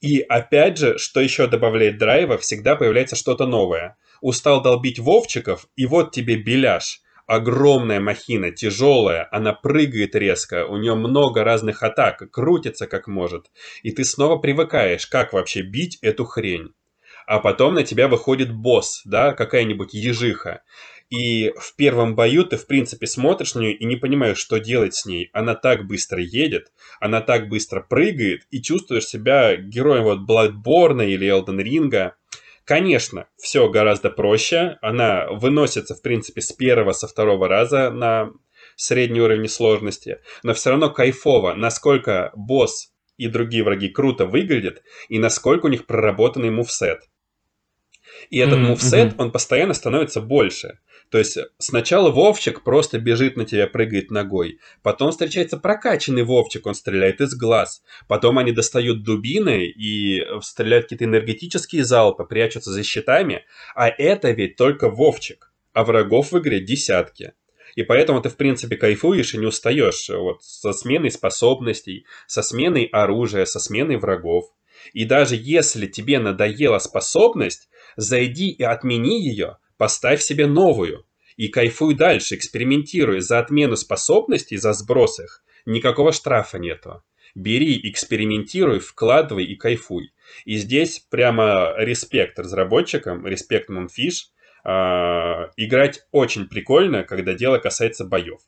S3: И опять же, что еще добавляет драйва, всегда появляется что-то новое. Устал долбить Вовчиков, и вот тебе беляш. Огромная махина, тяжелая, она прыгает резко, у нее много разных атак, крутится как может. И ты снова привыкаешь, как вообще бить эту хрень. А потом на тебя выходит босс, да, какая-нибудь ежиха. И в первом бою ты, в принципе, смотришь на нее и не понимаешь, что делать с ней. Она так быстро едет, она так быстро прыгает, и чувствуешь себя героем вот Bloodborne или Elden Ring. Конечно, все гораздо проще. Она выносится, в принципе, с первого, со второго раза на средний уровень сложности. Но все равно кайфово, насколько босс и другие враги круто выглядят, и насколько у них проработанный мувсет. И этот mm-hmm. мувсет, он постоянно становится больше. То есть сначала Вовчик просто бежит на тебя, прыгает ногой. Потом встречается прокачанный Вовчик, он стреляет из глаз. Потом они достают дубины и стреляют какие-то энергетические залпы, прячутся за щитами. А это ведь только Вовчик. А врагов в игре десятки. И поэтому ты, в принципе, кайфуешь и не устаешь вот, со сменой способностей, со сменой оружия, со сменой врагов. И даже если тебе надоела способность, зайди и отмени ее, поставь себе новую. И кайфуй дальше, экспериментируй. За отмену способностей, за сброс их, никакого штрафа нету. Бери, экспериментируй, вкладывай и кайфуй. И здесь прямо респект разработчикам, респект Moonfish. Э, играть очень прикольно, когда дело касается боев.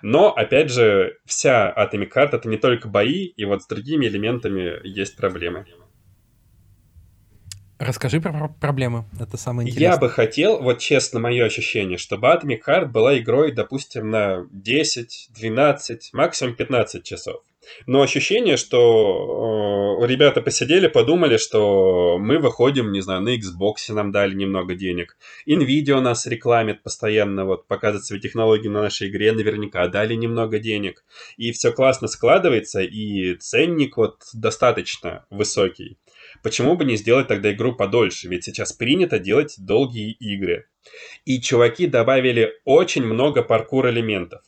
S3: Но, опять же, вся Atomic Heart это не только бои, и вот с другими элементами есть проблемы.
S2: Расскажи про проблемы, это самое интересное.
S3: Я бы хотел, вот честно, мое ощущение, чтобы Atomic Heart была игрой, допустим, на 10, 12, максимум 15 часов. Но ощущение, что э, ребята посидели, подумали, что мы выходим, не знаю, на Xbox нам дали немного денег. Nvidia у нас рекламит постоянно, вот показывает свои технологии на нашей игре, наверняка дали немного денег. И все классно складывается, и ценник вот достаточно высокий. Почему бы не сделать тогда игру подольше? Ведь сейчас принято делать долгие игры. И чуваки добавили очень много паркур элементов.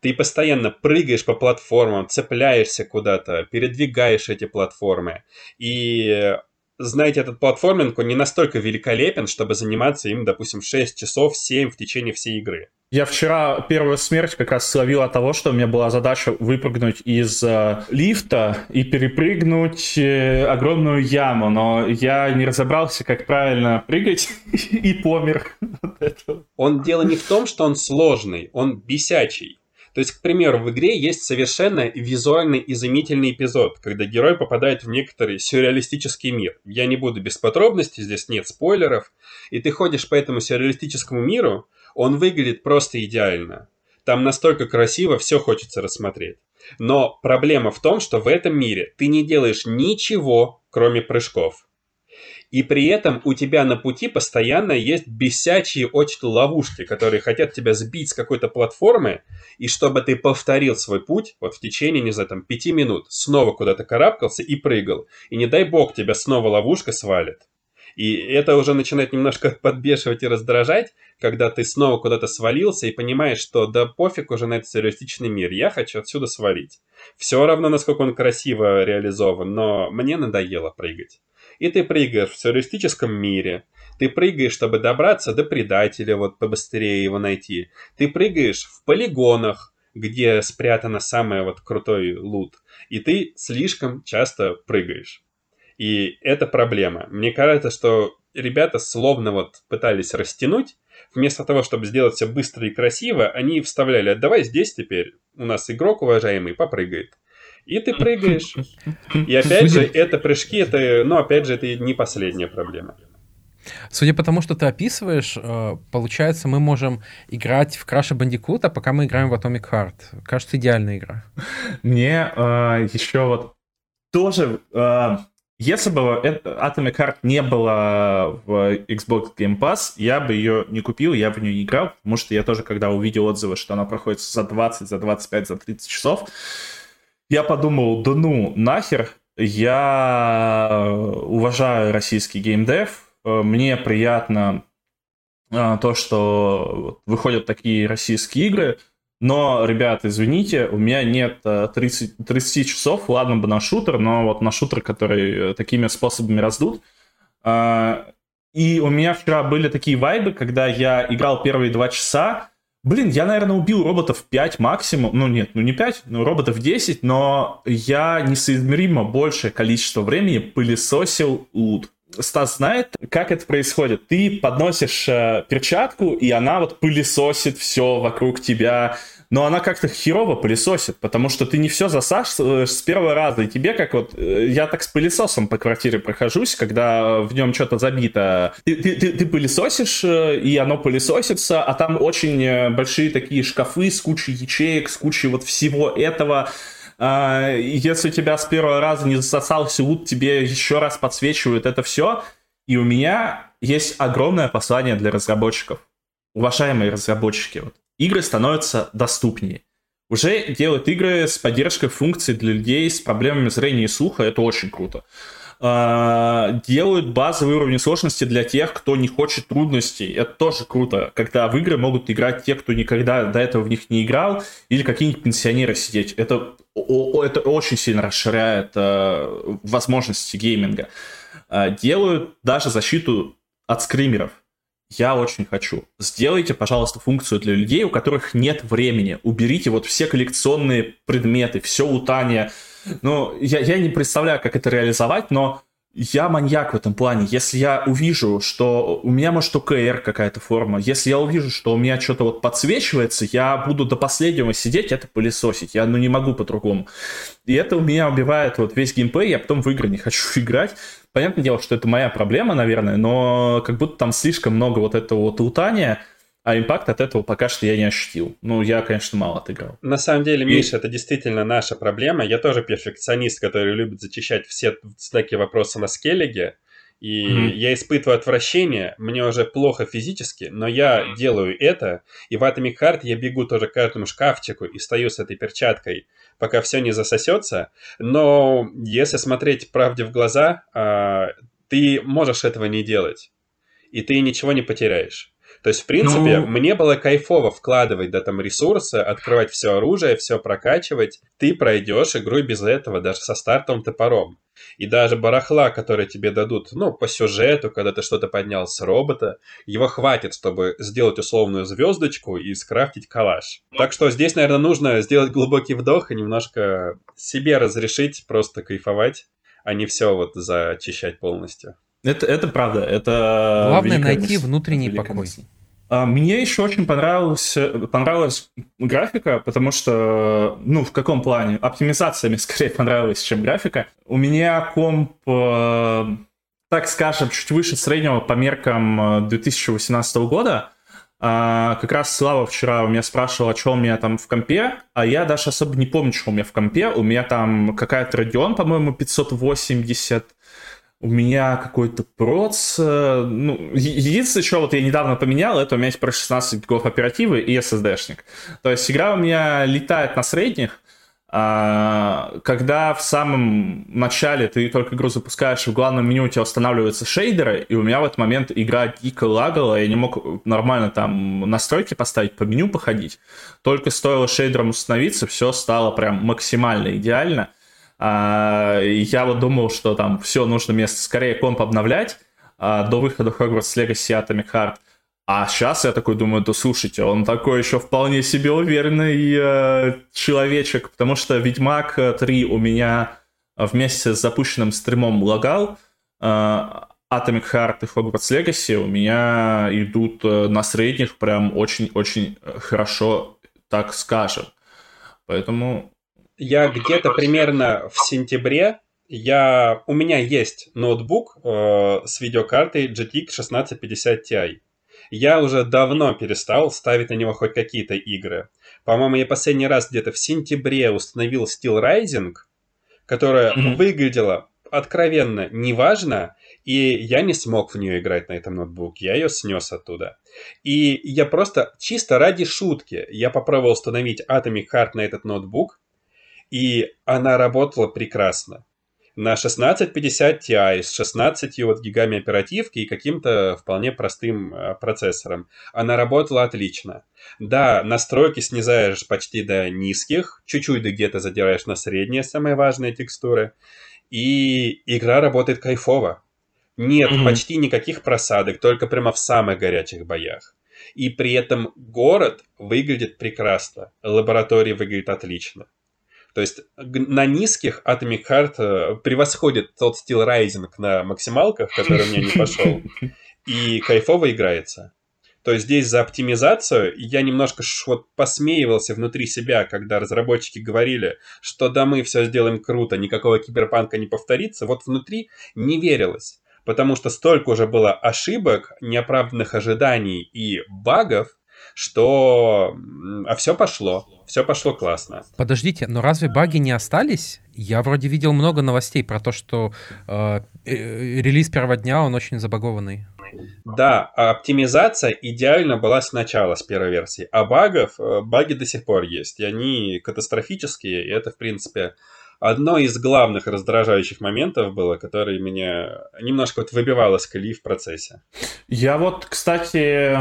S3: Ты постоянно прыгаешь по платформам, цепляешься куда-то, передвигаешь эти платформы. И знаете, этот платформинг, он не настолько великолепен, чтобы заниматься им, допустим, 6 часов, 7 в течение всей игры.
S1: Я вчера первую смерть как раз словил от того, что у меня была задача выпрыгнуть из э, лифта и перепрыгнуть э, огромную яму, но я не разобрался, как правильно прыгать и помер от
S3: этого. Он дело не в том, что он сложный, он бесячий. То есть, к примеру, в игре есть совершенно визуальный изумительный эпизод, когда герой попадает в некоторый сюрреалистический мир. Я не буду без подробностей, здесь нет спойлеров. И ты ходишь по этому сюрреалистическому миру, он выглядит просто идеально. Там настолько красиво, все хочется рассмотреть. Но проблема в том, что в этом мире ты не делаешь ничего, кроме прыжков. И при этом у тебя на пути постоянно есть бесячие очень ловушки, которые хотят тебя сбить с какой-то платформы, и чтобы ты повторил свой путь вот в течение, не знаю, там, пяти минут, снова куда-то карабкался и прыгал. И не дай бог тебя снова ловушка свалит. И это уже начинает немножко подбешивать и раздражать, когда ты снова куда-то свалился и понимаешь, что да пофиг уже на этот сюрреалистичный мир, я хочу отсюда свалить. Все равно, насколько он красиво реализован, но мне надоело прыгать. И ты прыгаешь в сюрреалистическом мире. Ты прыгаешь, чтобы добраться до предателя, вот побыстрее его найти. Ты прыгаешь в полигонах, где спрятано самый вот крутой лут. И ты слишком часто прыгаешь. И это проблема. Мне кажется, что ребята словно вот пытались растянуть, вместо того, чтобы сделать все быстро и красиво, они вставляли, давай здесь теперь у нас игрок уважаемый попрыгает и ты прыгаешь. И опять же, это прыжки, это, ну, опять же, это не последняя проблема.
S2: Судя по тому, что ты описываешь, э, получается, мы можем играть в Crash Bandicoot, а пока мы играем в Atomic Heart. Кажется, идеальная игра.
S1: Мне э, еще вот тоже... Э, если бы Atomic Heart не было в Xbox Game Pass, я бы ее не купил, я бы в нее не играл, потому что я тоже, когда увидел отзывы, что она проходит за 20, за 25, за 30 часов, я подумал, да ну, нахер, я э, уважаю российский геймдев, э, мне приятно э, то, что выходят такие российские игры, но, ребят, извините, у меня нет 30, 30 часов, ладно бы на шутер, но вот на шутер, который такими способами раздут. И у меня вчера были такие вайбы, когда я играл первые два часа, Блин, я, наверное, убил роботов 5 максимум. Ну, нет, ну не 5, ну роботов 10, но я несоизмеримо большее количество времени пылесосил лут. Стас знает, как это происходит. Ты подносишь э, перчатку, и она вот пылесосит все вокруг тебя, но она как-то херово пылесосит, потому что ты не все засасываешь с первого раза, и тебе как вот... Э, я так с пылесосом по квартире прохожусь, когда в нем что-то забито. Ты, ты, ты, ты пылесосишь, э, и оно пылесосится, а там очень э, большие такие шкафы с кучей ячеек, с кучей вот всего этого. А, если тебя с первого раза не засосался лут, тебе еще раз подсвечивают это все. И у меня есть огромное послание для разработчиков. Уважаемые разработчики, вот, игры становятся доступнее. Уже делают игры с поддержкой функций для людей с проблемами зрения и слуха, это очень круто. А, делают базовые уровни сложности для тех, кто не хочет трудностей. Это тоже круто, когда в игры могут играть те, кто никогда до этого в них не играл, или какие-нибудь пенсионеры сидеть. Это, это очень сильно расширяет а, возможности гейминга. А, делают даже защиту от скримеров я очень хочу. Сделайте, пожалуйста, функцию для людей, у которых нет времени. Уберите вот все коллекционные предметы, все лутание. Ну, я, я не представляю, как это реализовать, но я маньяк в этом плане. Если я увижу, что у меня может ОКР какая-то форма, если я увижу, что у меня что-то вот подсвечивается, я буду до последнего сидеть, это пылесосить. Я ну не могу по-другому. И это у меня убивает вот весь геймплей, я потом в игры не хочу играть. Понятное дело, что это моя проблема, наверное, но как будто там слишком много вот этого вот лутания, а импакт от этого пока что я не ощутил. Ну, я, конечно, мало отыграл.
S3: На самом деле, Миша, это действительно наша проблема. Я тоже перфекционист, который любит зачищать все такие вопросы на скеллиге. И mm-hmm. я испытываю отвращение, мне уже плохо физически, но я mm-hmm. делаю это, и в Atomic Heart я бегу тоже к каждому шкафчику и стою с этой перчаткой, пока все не засосется. Но если смотреть правде в глаза, э, ты можешь этого не делать, и ты ничего не потеряешь. То есть, в принципе, ну... мне было кайфово вкладывать, да, там, ресурсы, открывать все оружие, все прокачивать. Ты пройдешь игру без этого, даже со стартовым топором. И даже барахла, которые тебе дадут, ну, по сюжету, когда ты что-то поднял с робота, его хватит, чтобы сделать условную звездочку и скрафтить калаш. Так что здесь, наверное, нужно сделать глубокий вдох и немножко себе разрешить просто кайфовать, а не все вот зачищать полностью.
S1: Это, это правда, это...
S2: Главное найти мысль. внутренний покой. Мысль.
S1: А, мне еще очень понравилась, понравилась графика, потому что, ну, в каком плане? Оптимизация мне скорее понравилась, чем графика. У меня комп, э, так скажем, чуть выше среднего по меркам 2018 э, года. А, как раз Слава вчера у меня спрашивал, а что у меня там в компе, а я даже особо не помню, что у меня в компе. У меня там какая-то Radeon, по-моему, 580 у меня какой-то проц. Э, ну, единственное, что вот я недавно поменял, это у меня есть про 16 гигов оперативы и SSD-шник. То есть игра у меня летает на средних, а, когда в самом начале ты только игру запускаешь, в главном меню у тебя устанавливаются шейдеры, и у меня в этот момент игра дико лагала, я не мог нормально там настройки поставить, по меню походить. Только стоило шейдером установиться, все стало прям максимально идеально. А, я вот думал, что там все, нужно место скорее комп обновлять а, до выхода Hogwarts Legacy Atomic Heart. А сейчас я такой думаю, да слушайте, он такой еще вполне себе уверенный э, человечек, потому что Ведьмак 3 у меня вместе с запущенным стримом лагал, э, Atomic Heart и Hogwarts Legacy у меня идут э, на средних прям очень-очень хорошо, так скажем. Поэтому
S3: я где-то примерно в сентябре я, у меня есть ноутбук э, с видеокартой GTX 1650 Ti. Я уже давно перестал ставить на него хоть какие-то игры. По-моему, я последний раз где-то в сентябре установил Steel Rising, которая mm-hmm. выглядела откровенно неважно, и я не смог в нее играть на этом ноутбуке, я ее снес оттуда. И я просто чисто ради шутки, я попробовал установить Atomic Heart на этот ноутбук, и она работала прекрасно. На 1650 Ti с 16 вот гигами оперативки и каким-то вполне простым э, процессором. Она работала отлично. Да, настройки снизаешь почти до низких, чуть-чуть где-то задираешь на средние, самые важные текстуры. И игра работает кайфово. Нет mm-hmm. почти никаких просадок, только прямо в самых горячих боях. И при этом город выглядит прекрасно, лаборатория выглядит отлично. То есть на низких Atomic Heart э, превосходит тот Steel Rising на максималках, который меня не пошел, и кайфово играется. То есть здесь за оптимизацию я немножко вот посмеивался внутри себя, когда разработчики говорили, что да мы все сделаем круто, никакого киберпанка не повторится. Вот внутри не верилось, потому что столько уже было ошибок, неоправданных ожиданий и багов, что... А все пошло. Все пошло классно.
S2: Подождите, но разве баги не остались? Я вроде видел много новостей про то, что э, э, релиз первого дня, он очень забагованный.
S3: Да, а оптимизация идеально была сначала, с первой версии. А багов, э, баги до сих пор есть. И они катастрофические. И это, в принципе, одно из главных раздражающих моментов было, которое меня немножко вот выбивало с колеи в процессе.
S1: Я вот, кстати,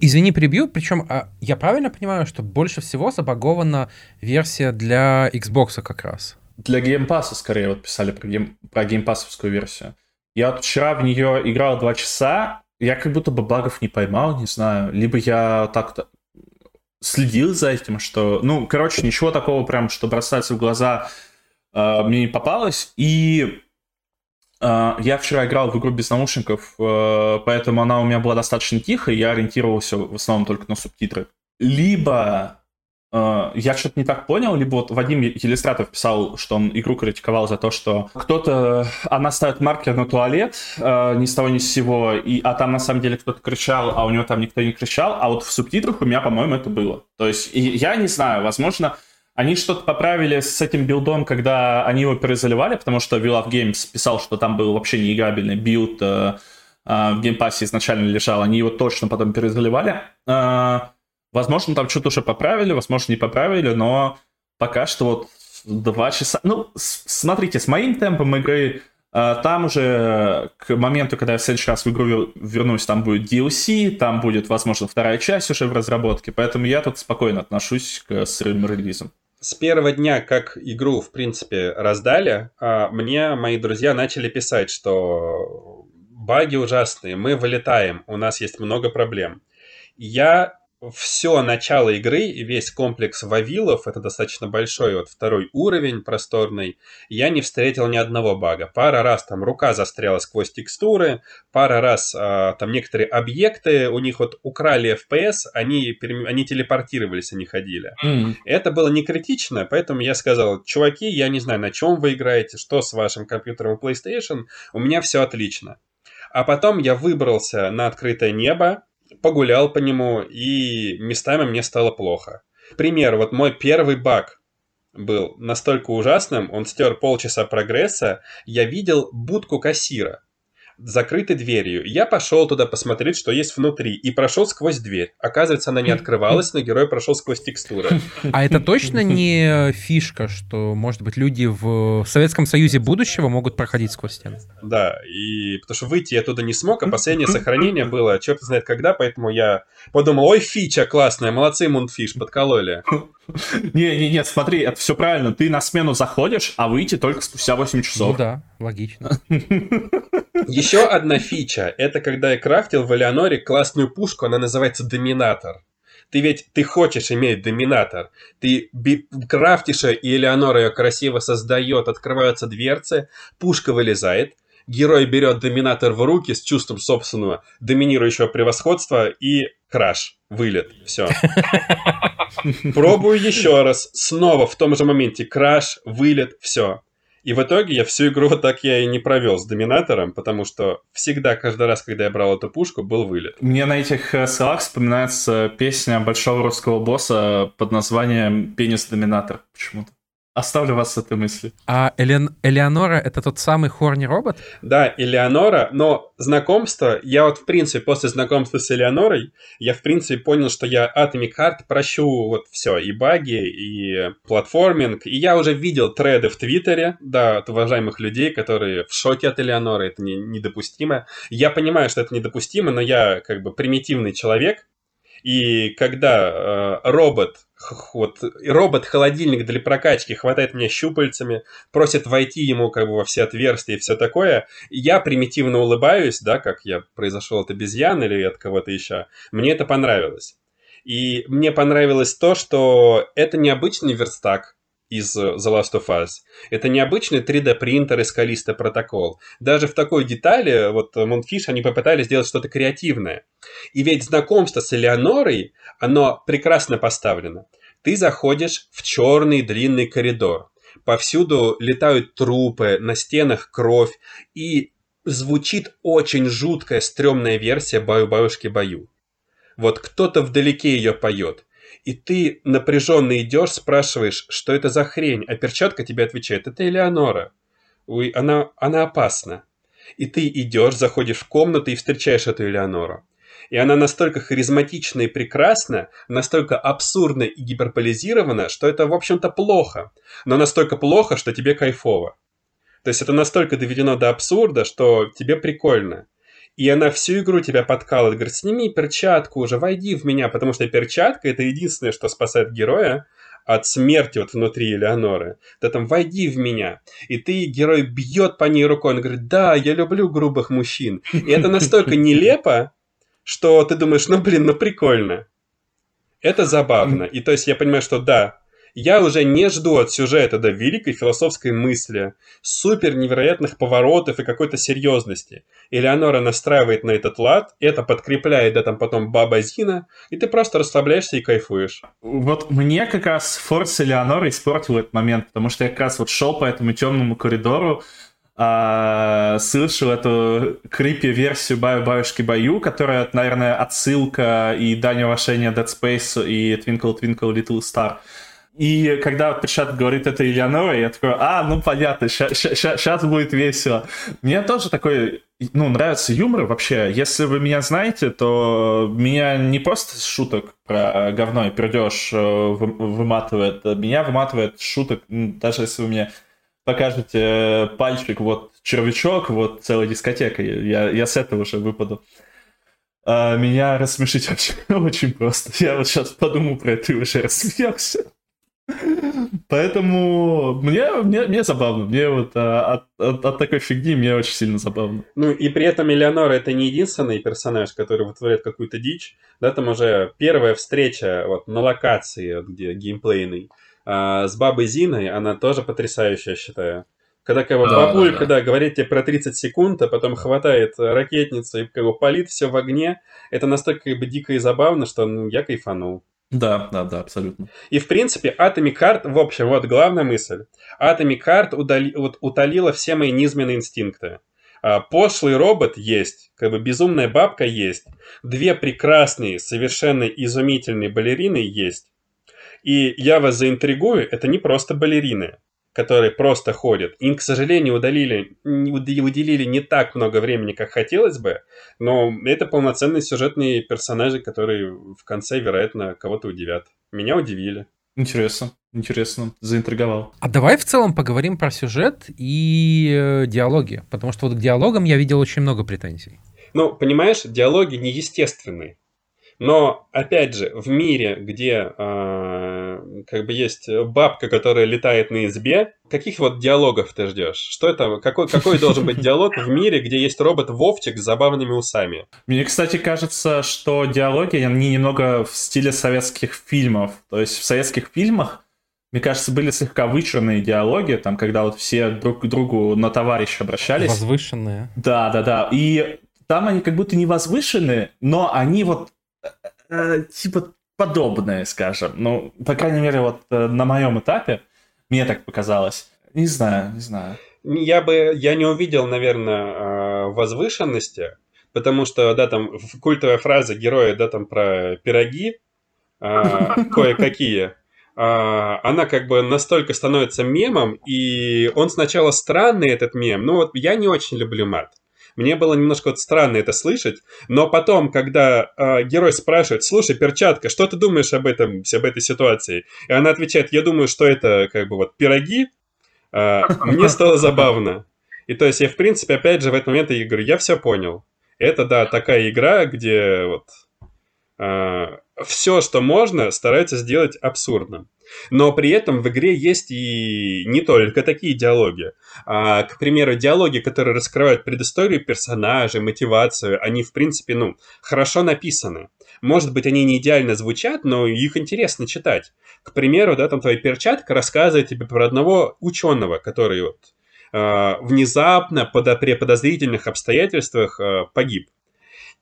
S2: Извини, прибью. Причем а, я правильно понимаю, что больше всего забагована версия для Xbox как раз?
S1: Для Game Pass скорее вот писали про, гейм, про Game Pass овскую версию. Я вот вчера в нее играл два часа, я как будто бы багов не поймал, не знаю. Либо я так-то следил за этим, что... Ну, короче, ничего такого прям, что бросается в глаза, э, мне не попалось. И я вчера играл в игру без наушников, э, поэтому она у меня была достаточно тихая, я ориентировался в основном только на субтитры. Либо Э, я что-то не так понял, либо вот Вадим Елистратов писал, что он игру критиковал за то, что кто-то, она ставит маркер на туалет э, ни с того ни с сего, и, а там на самом деле кто-то кричал, а у него там никто не кричал, а вот в субтитрах у меня, по-моему, это было. То есть я не знаю, возможно, они что-то поправили с этим билдом, когда они его перезаливали, потому что Will of Games писал, что там был вообще неиграбельный билд э, э, в Game Pass е изначально лежал, они его точно потом перезаливали. Э, Возможно, там что-то уже поправили, возможно, не поправили, но пока что вот два часа... Ну, смотрите, с моим темпом игры э, там уже к моменту, когда я в следующий раз в игру вернусь, там будет DLC, там будет, возможно, вторая часть уже в разработке, поэтому я тут спокойно отношусь к сырым релизам.
S3: С первого дня, как игру, в принципе, раздали, а, мне мои друзья начали писать, что баги ужасные, мы вылетаем, у нас есть много проблем. Я все начало игры весь комплекс вавилов, это достаточно большой вот второй уровень просторный, я не встретил ни одного бага. Пара раз там рука застряла сквозь текстуры, пара раз а, там некоторые объекты, у них вот украли FPS, они, они телепортировались, они ходили. Mm. Это было не критично, поэтому я сказал, чуваки, я не знаю, на чем вы играете, что с вашим компьютером PlayStation, у меня все отлично. А потом я выбрался на открытое небо, погулял по нему, и местами мне стало плохо. Пример, вот мой первый баг был настолько ужасным, он стер полчаса прогресса, я видел будку кассира закрытой дверью. Я пошел туда посмотреть, что есть внутри, и прошел сквозь дверь. Оказывается, она не открывалась, но герой прошел сквозь текстуры.
S2: А это точно не фишка, что, может быть, люди в Советском Союзе будущего могут проходить сквозь стены?
S3: Да, и потому что выйти я оттуда не смог, а последнее сохранение было черт знает когда, поэтому я подумал, ой, фича классная, молодцы, Мунфиш, подкололи.
S1: Не-не-не, смотри, это все правильно. Ты на смену заходишь, а выйти только спустя 8 часов.
S2: Ну да, логично.
S3: Еще одна фича, это когда я крафтил в Элеоноре классную пушку, она называется Доминатор. Ты ведь, ты хочешь иметь доминатор. Ты крафтишь ее, и Элеонора ее красиво создает, открываются дверцы, пушка вылезает, герой берет доминатор в руки с чувством собственного доминирующего превосходства и краш, вылет, все. Пробую еще раз, снова в том же моменте краш, вылет, все. И в итоге я всю игру так я и не провел с доминатором, потому что всегда, каждый раз, когда я брал эту пушку, был вылет.
S1: Мне на этих э, словах вспоминается песня большого русского босса под названием «Пенис-доминатор» почему-то. Оставлю вас с этой мыслью.
S2: А Элен... Элеонора — это тот самый хорни-робот?
S3: Да, Элеонора, но знакомство, я вот в принципе после знакомства с Элеонорой, я в принципе понял, что я Atomic Heart прощу вот все, и баги, и платформинг, и я уже видел треды в Твиттере, да, от уважаемых людей, которые в шоке от Элеоноры, это не, недопустимо. Я понимаю, что это недопустимо, но я как бы примитивный человек, и когда э, робот, вот, робот-холодильник для прокачки хватает меня щупальцами, просит войти ему как бы во все отверстия и все такое, я примитивно улыбаюсь, да, как я произошел от обезьян или от кого-то еще. Мне это понравилось. И мне понравилось то, что это необычный верстак, из The Last of Us. Это необычный 3D-принтер из Callisto протокол. Даже в такой детали, вот Moonfish, они попытались сделать что-то креативное. И ведь знакомство с Элеонорой, оно прекрасно поставлено. Ты заходишь в черный длинный коридор. Повсюду летают трупы, на стенах кровь, и звучит очень жуткая, стрёмная версия «Баю-баюшки-баю». Вот кто-то вдалеке ее поет. И ты напряженно идешь, спрашиваешь, что это за хрень, а перчатка тебе отвечает, это Элеонора. Ой, она, она опасна. И ты идешь, заходишь в комнату и встречаешь эту Элеонору. И она настолько харизматична и прекрасна, настолько абсурдна и гиперполизирована, что это, в общем-то, плохо. Но настолько плохо, что тебе кайфово. То есть это настолько доведено до абсурда, что тебе прикольно. И она всю игру тебя подкалывает, говорит, сними перчатку уже, войди в меня, потому что перчатка это единственное, что спасает героя от смерти вот внутри Элеоноры. Да там, войди в меня. И ты, герой, бьет по ней рукой, он говорит, да, я люблю грубых мужчин. И это настолько нелепо, что ты думаешь, ну блин, ну прикольно. Это забавно. И то есть я понимаю, что да, я уже не жду от сюжета до великой философской мысли, супер невероятных поворотов и какой-то серьезности. Элеонора настраивает на этот лад, это подкрепляет, да там потом баба Зина, и ты просто расслабляешься и кайфуешь.
S1: Вот мне как раз Форс Элеонора испортил этот момент, потому что я как раз вот шел по этому темному коридору, а, слышал эту крипи-версию Баю Баюшки Баю, которая, наверное, отсылка и дань уважения Dead Space и Twinkle Twinkle Little Star. И когда Пришат говорит это Элеонора, я такой, а, ну понятно, сейчас будет весело. Мне тоже такой, ну, нравится юмор вообще. Если вы меня знаете, то меня не просто шуток про говно и пердеж э, выматывает, меня выматывает шуток, даже если вы мне покажете пальчик, вот червячок, вот целая дискотека, я, я с этого уже выпаду. А меня рассмешить вообще очень просто. Я вот сейчас подумал про это и уже рассмеялся. Поэтому мне, мне, мне забавно. Мне вот а, от, от, от такой фигни мне очень сильно забавно.
S3: Ну и при этом Элеонора это не единственный персонаж, который вытворяет какую-то дичь. Да, там уже первая встреча вот на локации, где геймплейный, а, с бабой Зиной, она тоже потрясающая, считаю. Когда как бы, да, бабулька, да, да. да, говорит тебе про 30 секунд, а потом хватает ракетницу и как бы палит все в огне, это настолько как бы дико и забавно, что ну, я кайфанул.
S1: Да, да, да, абсолютно.
S3: И, в принципе, Atomic Heart, в общем, вот главная мысль. Atomic Heart удали, вот, утолила все мои низменные инстинкты. А, пошлый робот есть, как бы безумная бабка есть, две прекрасные, совершенно изумительные балерины есть. И я вас заинтригую, это не просто балерины которые просто ходят. Им, к сожалению, удалили, уделили не так много времени, как хотелось бы, но это полноценные сюжетные персонажи, которые в конце, вероятно, кого-то удивят. Меня удивили.
S1: Интересно, интересно, заинтриговал.
S2: А давай в целом поговорим про сюжет и э, диалоги, потому что вот к диалогам я видел очень много претензий.
S3: Ну, понимаешь, диалоги неестественные. Но, опять же, в мире, где э, как бы есть бабка, которая летает на избе, каких вот диалогов ты ждешь? Что это? Какой, какой должен быть диалог в мире, где есть робот Вовчик с забавными усами?
S1: Мне, кстати, кажется, что диалоги, они немного в стиле советских фильмов. То есть в советских фильмах мне кажется, были слегка вычурные диалоги, там, когда вот все друг к другу на товарища обращались.
S2: Возвышенные.
S1: Да, да, да. И там они как будто не возвышенные, но они вот типа подобное, скажем. Ну, по крайней мере, вот э, на моем этапе мне так показалось. Не знаю, не знаю.
S3: Я бы, я не увидел, наверное, э, возвышенности, потому что, да, там культовая фраза героя, да, там про пироги, э, кое-какие, она как бы настолько становится мемом, и он сначала странный, этот мем, ну вот я не очень люблю мат. Мне было немножко вот странно это слышать, но потом, когда э, герой спрашивает, слушай, перчатка, что ты думаешь об этом, об этой ситуации? И она отвечает, я думаю, что это как бы вот пироги, э, мне стало забавно. И то есть я, в принципе, опять же, в этот момент я говорю, я все понял. Это, да, такая игра, где вот э, все, что можно, стараются сделать абсурдным. Но при этом в игре есть и не только такие диалоги. А, к примеру, диалоги, которые раскрывают предысторию персонажей, мотивацию, они, в принципе, ну, хорошо написаны. Может быть, они не идеально звучат, но их интересно читать. К примеру, да, там твоя перчатка рассказывает тебе про одного ученого, который вот э, внезапно под, при подозрительных обстоятельствах э, погиб.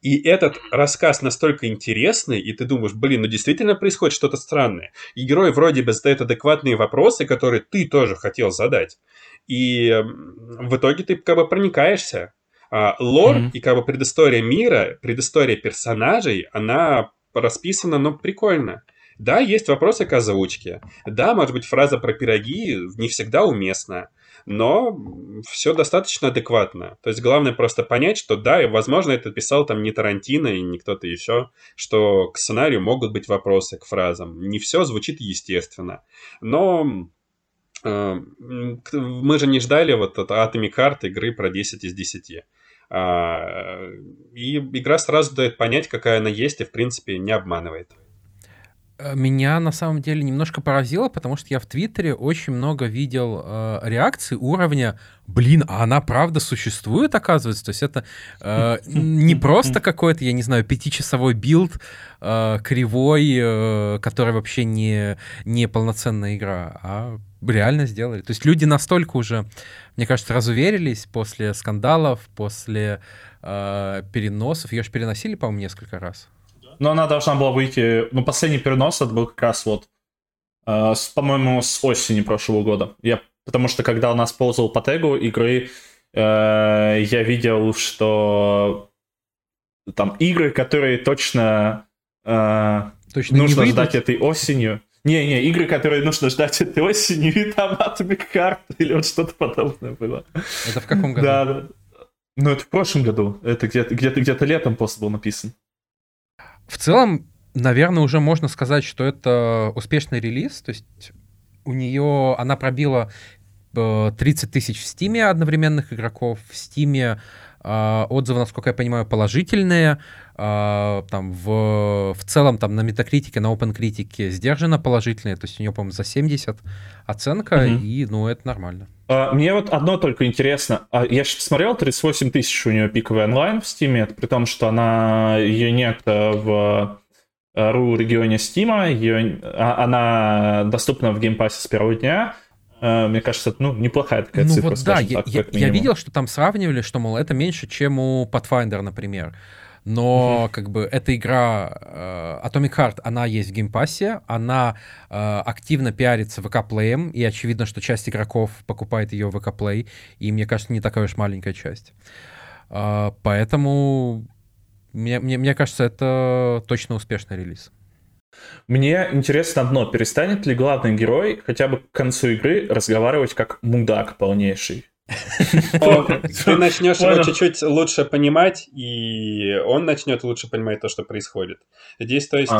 S3: И этот рассказ настолько интересный, и ты думаешь, блин, ну действительно происходит что-то странное. И герой вроде бы задает адекватные вопросы, которые ты тоже хотел задать. И в итоге ты как бы проникаешься. А, лор mm-hmm. и как бы предыстория мира, предыстория персонажей, она расписана, но прикольно. Да, есть вопросы к озвучке. Да, может быть, фраза про пироги не всегда уместна но все достаточно адекватно. То есть главное просто понять, что да, возможно, это писал там не Тарантино и не кто-то еще, что к сценарию могут быть вопросы к фразам. Не все звучит естественно. Но э, мы же не ждали вот от Atomic Heart игры про 10 из 10. А, и игра сразу дает понять, какая она есть, и в принципе не обманывает.
S2: Э, меня на самом деле немножко поразило, потому что я в Твиттере очень много видел э, реакций уровня «Блин, а она правда существует, оказывается?» То есть это э, не просто какой-то, я не знаю, пятичасовой билд э, кривой, э, который вообще не, не полноценная игра, а реально сделали. То есть люди настолько уже, мне кажется, разуверились после скандалов, после э, переносов. Ее же переносили, по-моему, несколько раз.
S1: Но она должна была выйти... Ну, последний перенос это был как раз вот, э, с, по-моему, с осени прошлого года. Я, потому что когда у нас ползал по тегу игры, э, я видел, что там игры, которые точно, э, точно нужно ждать этой осенью. Не-не, игры, которые нужно ждать этой осенью, и там Atomic Heart или вот что-то подобное было.
S2: Это в каком году?
S1: Да, да. Ну, это в прошлом году. Это где-то где-то где-то летом пост был написан.
S2: В целом, наверное, уже можно сказать, что это успешный релиз. То есть у нее она пробила 30 э, тысяч в Стиме одновременных игроков. В Стиме отзывы, насколько я понимаю, положительные. Э, там в, в целом там на Metacritic е, на OpenCritic сдержанно положительные. То есть у нее, по-моему, за 70 оценка, mm-hmm. и ну это нормально.
S1: Мне вот одно только интересно. А я же посмотрел, 38 тысяч у нее пиковый онлайн в Steam, это при том, что она ее нет в RU э, регионе Steam, ее, а, она доступна в Game Pass е с первого дня. Э, мне кажется, это ну, неплохая такая ну, цифра. Вот
S2: да, я, так, я, я видел, что там сравнивали, что, мол, это меньше, чем у Pathfinder, например но как бы эта игра э, Atomic Heart, она есть в Game Pass е, она э, активно пиарится в VK Play, и очевидно, что часть игроков покупает ее в VK Play, и мне кажется, не такая уж маленькая часть. Э, поэтому мне, мне, мне кажется, это точно успешный релиз.
S1: Мне интересно одно, перестанет ли главный герой хотя бы к концу игры разговаривать как мудак полнейший?
S3: Ты начнешь его чуть-чуть лучше понимать, и он начнет лучше понимать то, что происходит. Здесь, то есть,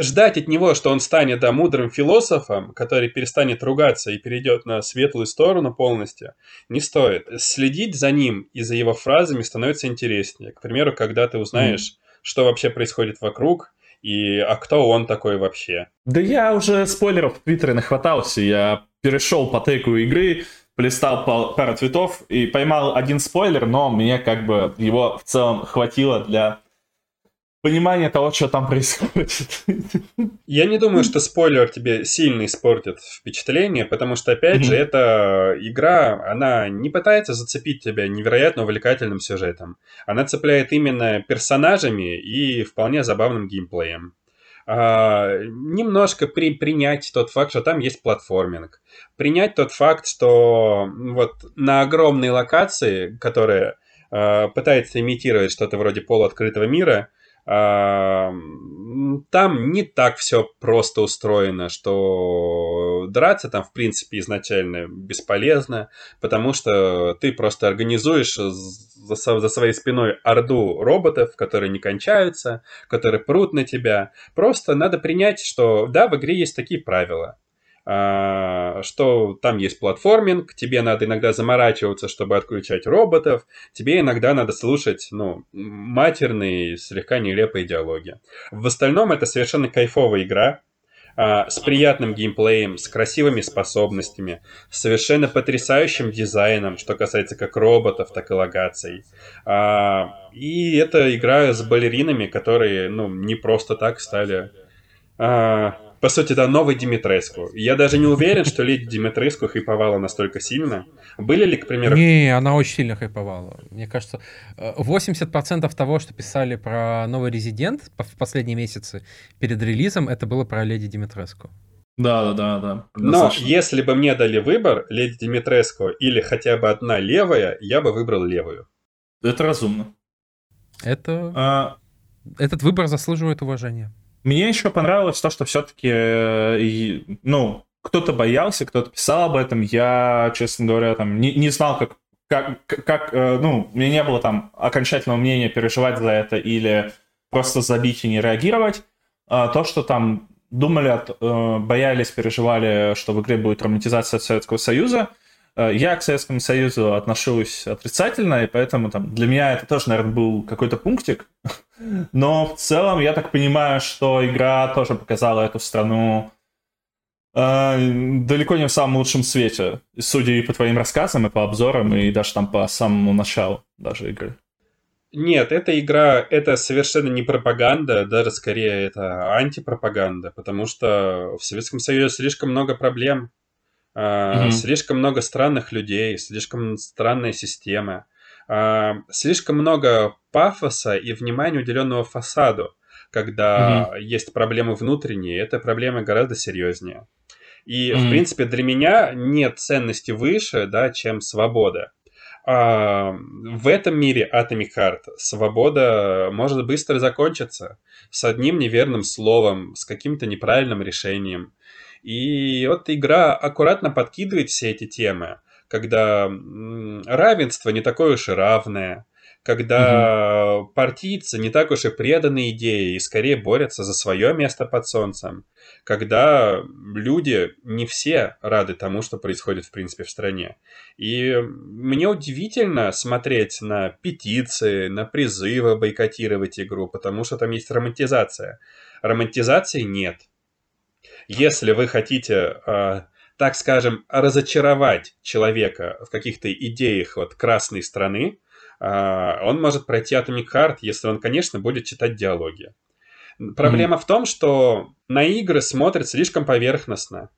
S3: ждать от него, что он станет да, мудрым философом, который перестанет ругаться и перейдет на светлую сторону полностью, не стоит. Следить за ним и за его фразами становится интереснее. К примеру, когда ты узнаешь, mm. что вообще происходит вокруг, и а кто он такой вообще.
S1: Да я уже спойлеров в Твиттере нахватался, я перешел по теку игры, полистал пару цветов и поймал один спойлер, но мне как бы его в целом хватило для понимания того, что там происходит.
S3: Я не думаю, что спойлер тебе сильно испортит впечатление, потому что, опять mm-hmm. же, эта игра, она не пытается зацепить тебя невероятно увлекательным сюжетом. Она цепляет именно персонажами и вполне забавным геймплеем. А, немножко при, принять тот факт, что там есть платформинг. Принять тот факт, что вот на огромной локации, которая а, пытается имитировать что-то вроде полуоткрытого мира, там не так все просто устроено, что драться там, в принципе, изначально бесполезно, потому что ты просто организуешь за, за своей спиной орду роботов, которые не кончаются, которые прут на тебя. Просто надо принять, что да, в игре есть такие правила. А, что там есть платформинг, тебе надо иногда заморачиваться, чтобы отключать роботов, тебе иногда надо слушать, ну, матерные, слегка нелепые диалоги. В остальном это совершенно кайфовая игра, а, с приятным геймплеем, с красивыми способностями, с совершенно потрясающим дизайном, что касается как роботов, так и локаций. А, и это игра с балеринами, которые, ну, не просто так стали по сути, да, новый Димитреску. Я даже не уверен, что леди Димитреску хайповала настолько сильно. Были ли, к примеру...
S2: Не, она очень сильно хайповала. Мне кажется, 80% того, что писали про новый Резидент в последние месяцы перед релизом, это было про леди Димитреску.
S1: Да, да, да, да.
S3: Но если бы мне дали выбор, леди Димитреску или хотя бы одна левая, я бы выбрал левую.
S1: Это разумно.
S2: Это... А... Этот выбор заслуживает уважения.
S1: Мне еще понравилось то, что все-таки, э, ну, кто-то боялся, кто-то писал об этом. Я, честно говоря, там не, не знал, как, как, как, э, ну, у меня не было там окончательного мнения переживать за это или просто забить и не реагировать. А то, что там думали, э, боялись, переживали, что в игре будет романтизация Советского Союза, я к Советскому Союзу отношусь отрицательно, и поэтому там, для меня это тоже, наверное, был какой-то пунктик, но в целом я так понимаю, что игра тоже показала эту страну э, далеко не в самом лучшем свете, судя и по твоим рассказам, и по обзорам, и даже там по самому началу даже игры.
S3: Нет, эта игра, это совершенно не пропаганда, даже скорее это антипропаганда, потому что в Советском Союзе слишком много проблем, mm-hmm. слишком много странных людей, слишком странная система. А, слишком много пафоса и внимания уделенного фасаду, когда mm-hmm. есть проблемы внутренние, это проблемы гораздо серьезнее. И, mm-hmm. в принципе, для меня нет ценности выше, да, чем свобода. А, в этом мире Atomic Heart свобода может быстро закончиться с одним неверным словом, с каким-то неправильным решением. И вот игра аккуратно подкидывает все эти темы когда равенство не такое уж и равное, когда угу. партийцы не так уж и преданы идее и скорее борются за свое место под солнцем, когда люди не все рады тому, что происходит в принципе в стране. И мне удивительно смотреть на петиции, на призывы бойкотировать игру, потому что там есть романтизация. Романтизации нет. Если вы хотите а, так скажем, разочаровать человека в каких-то идеях вот красной страны, он может пройти Atomic Heart, если он, конечно, будет читать диалоги. Проблема mm-hmm. в том, что на игры смотрят слишком поверхностно.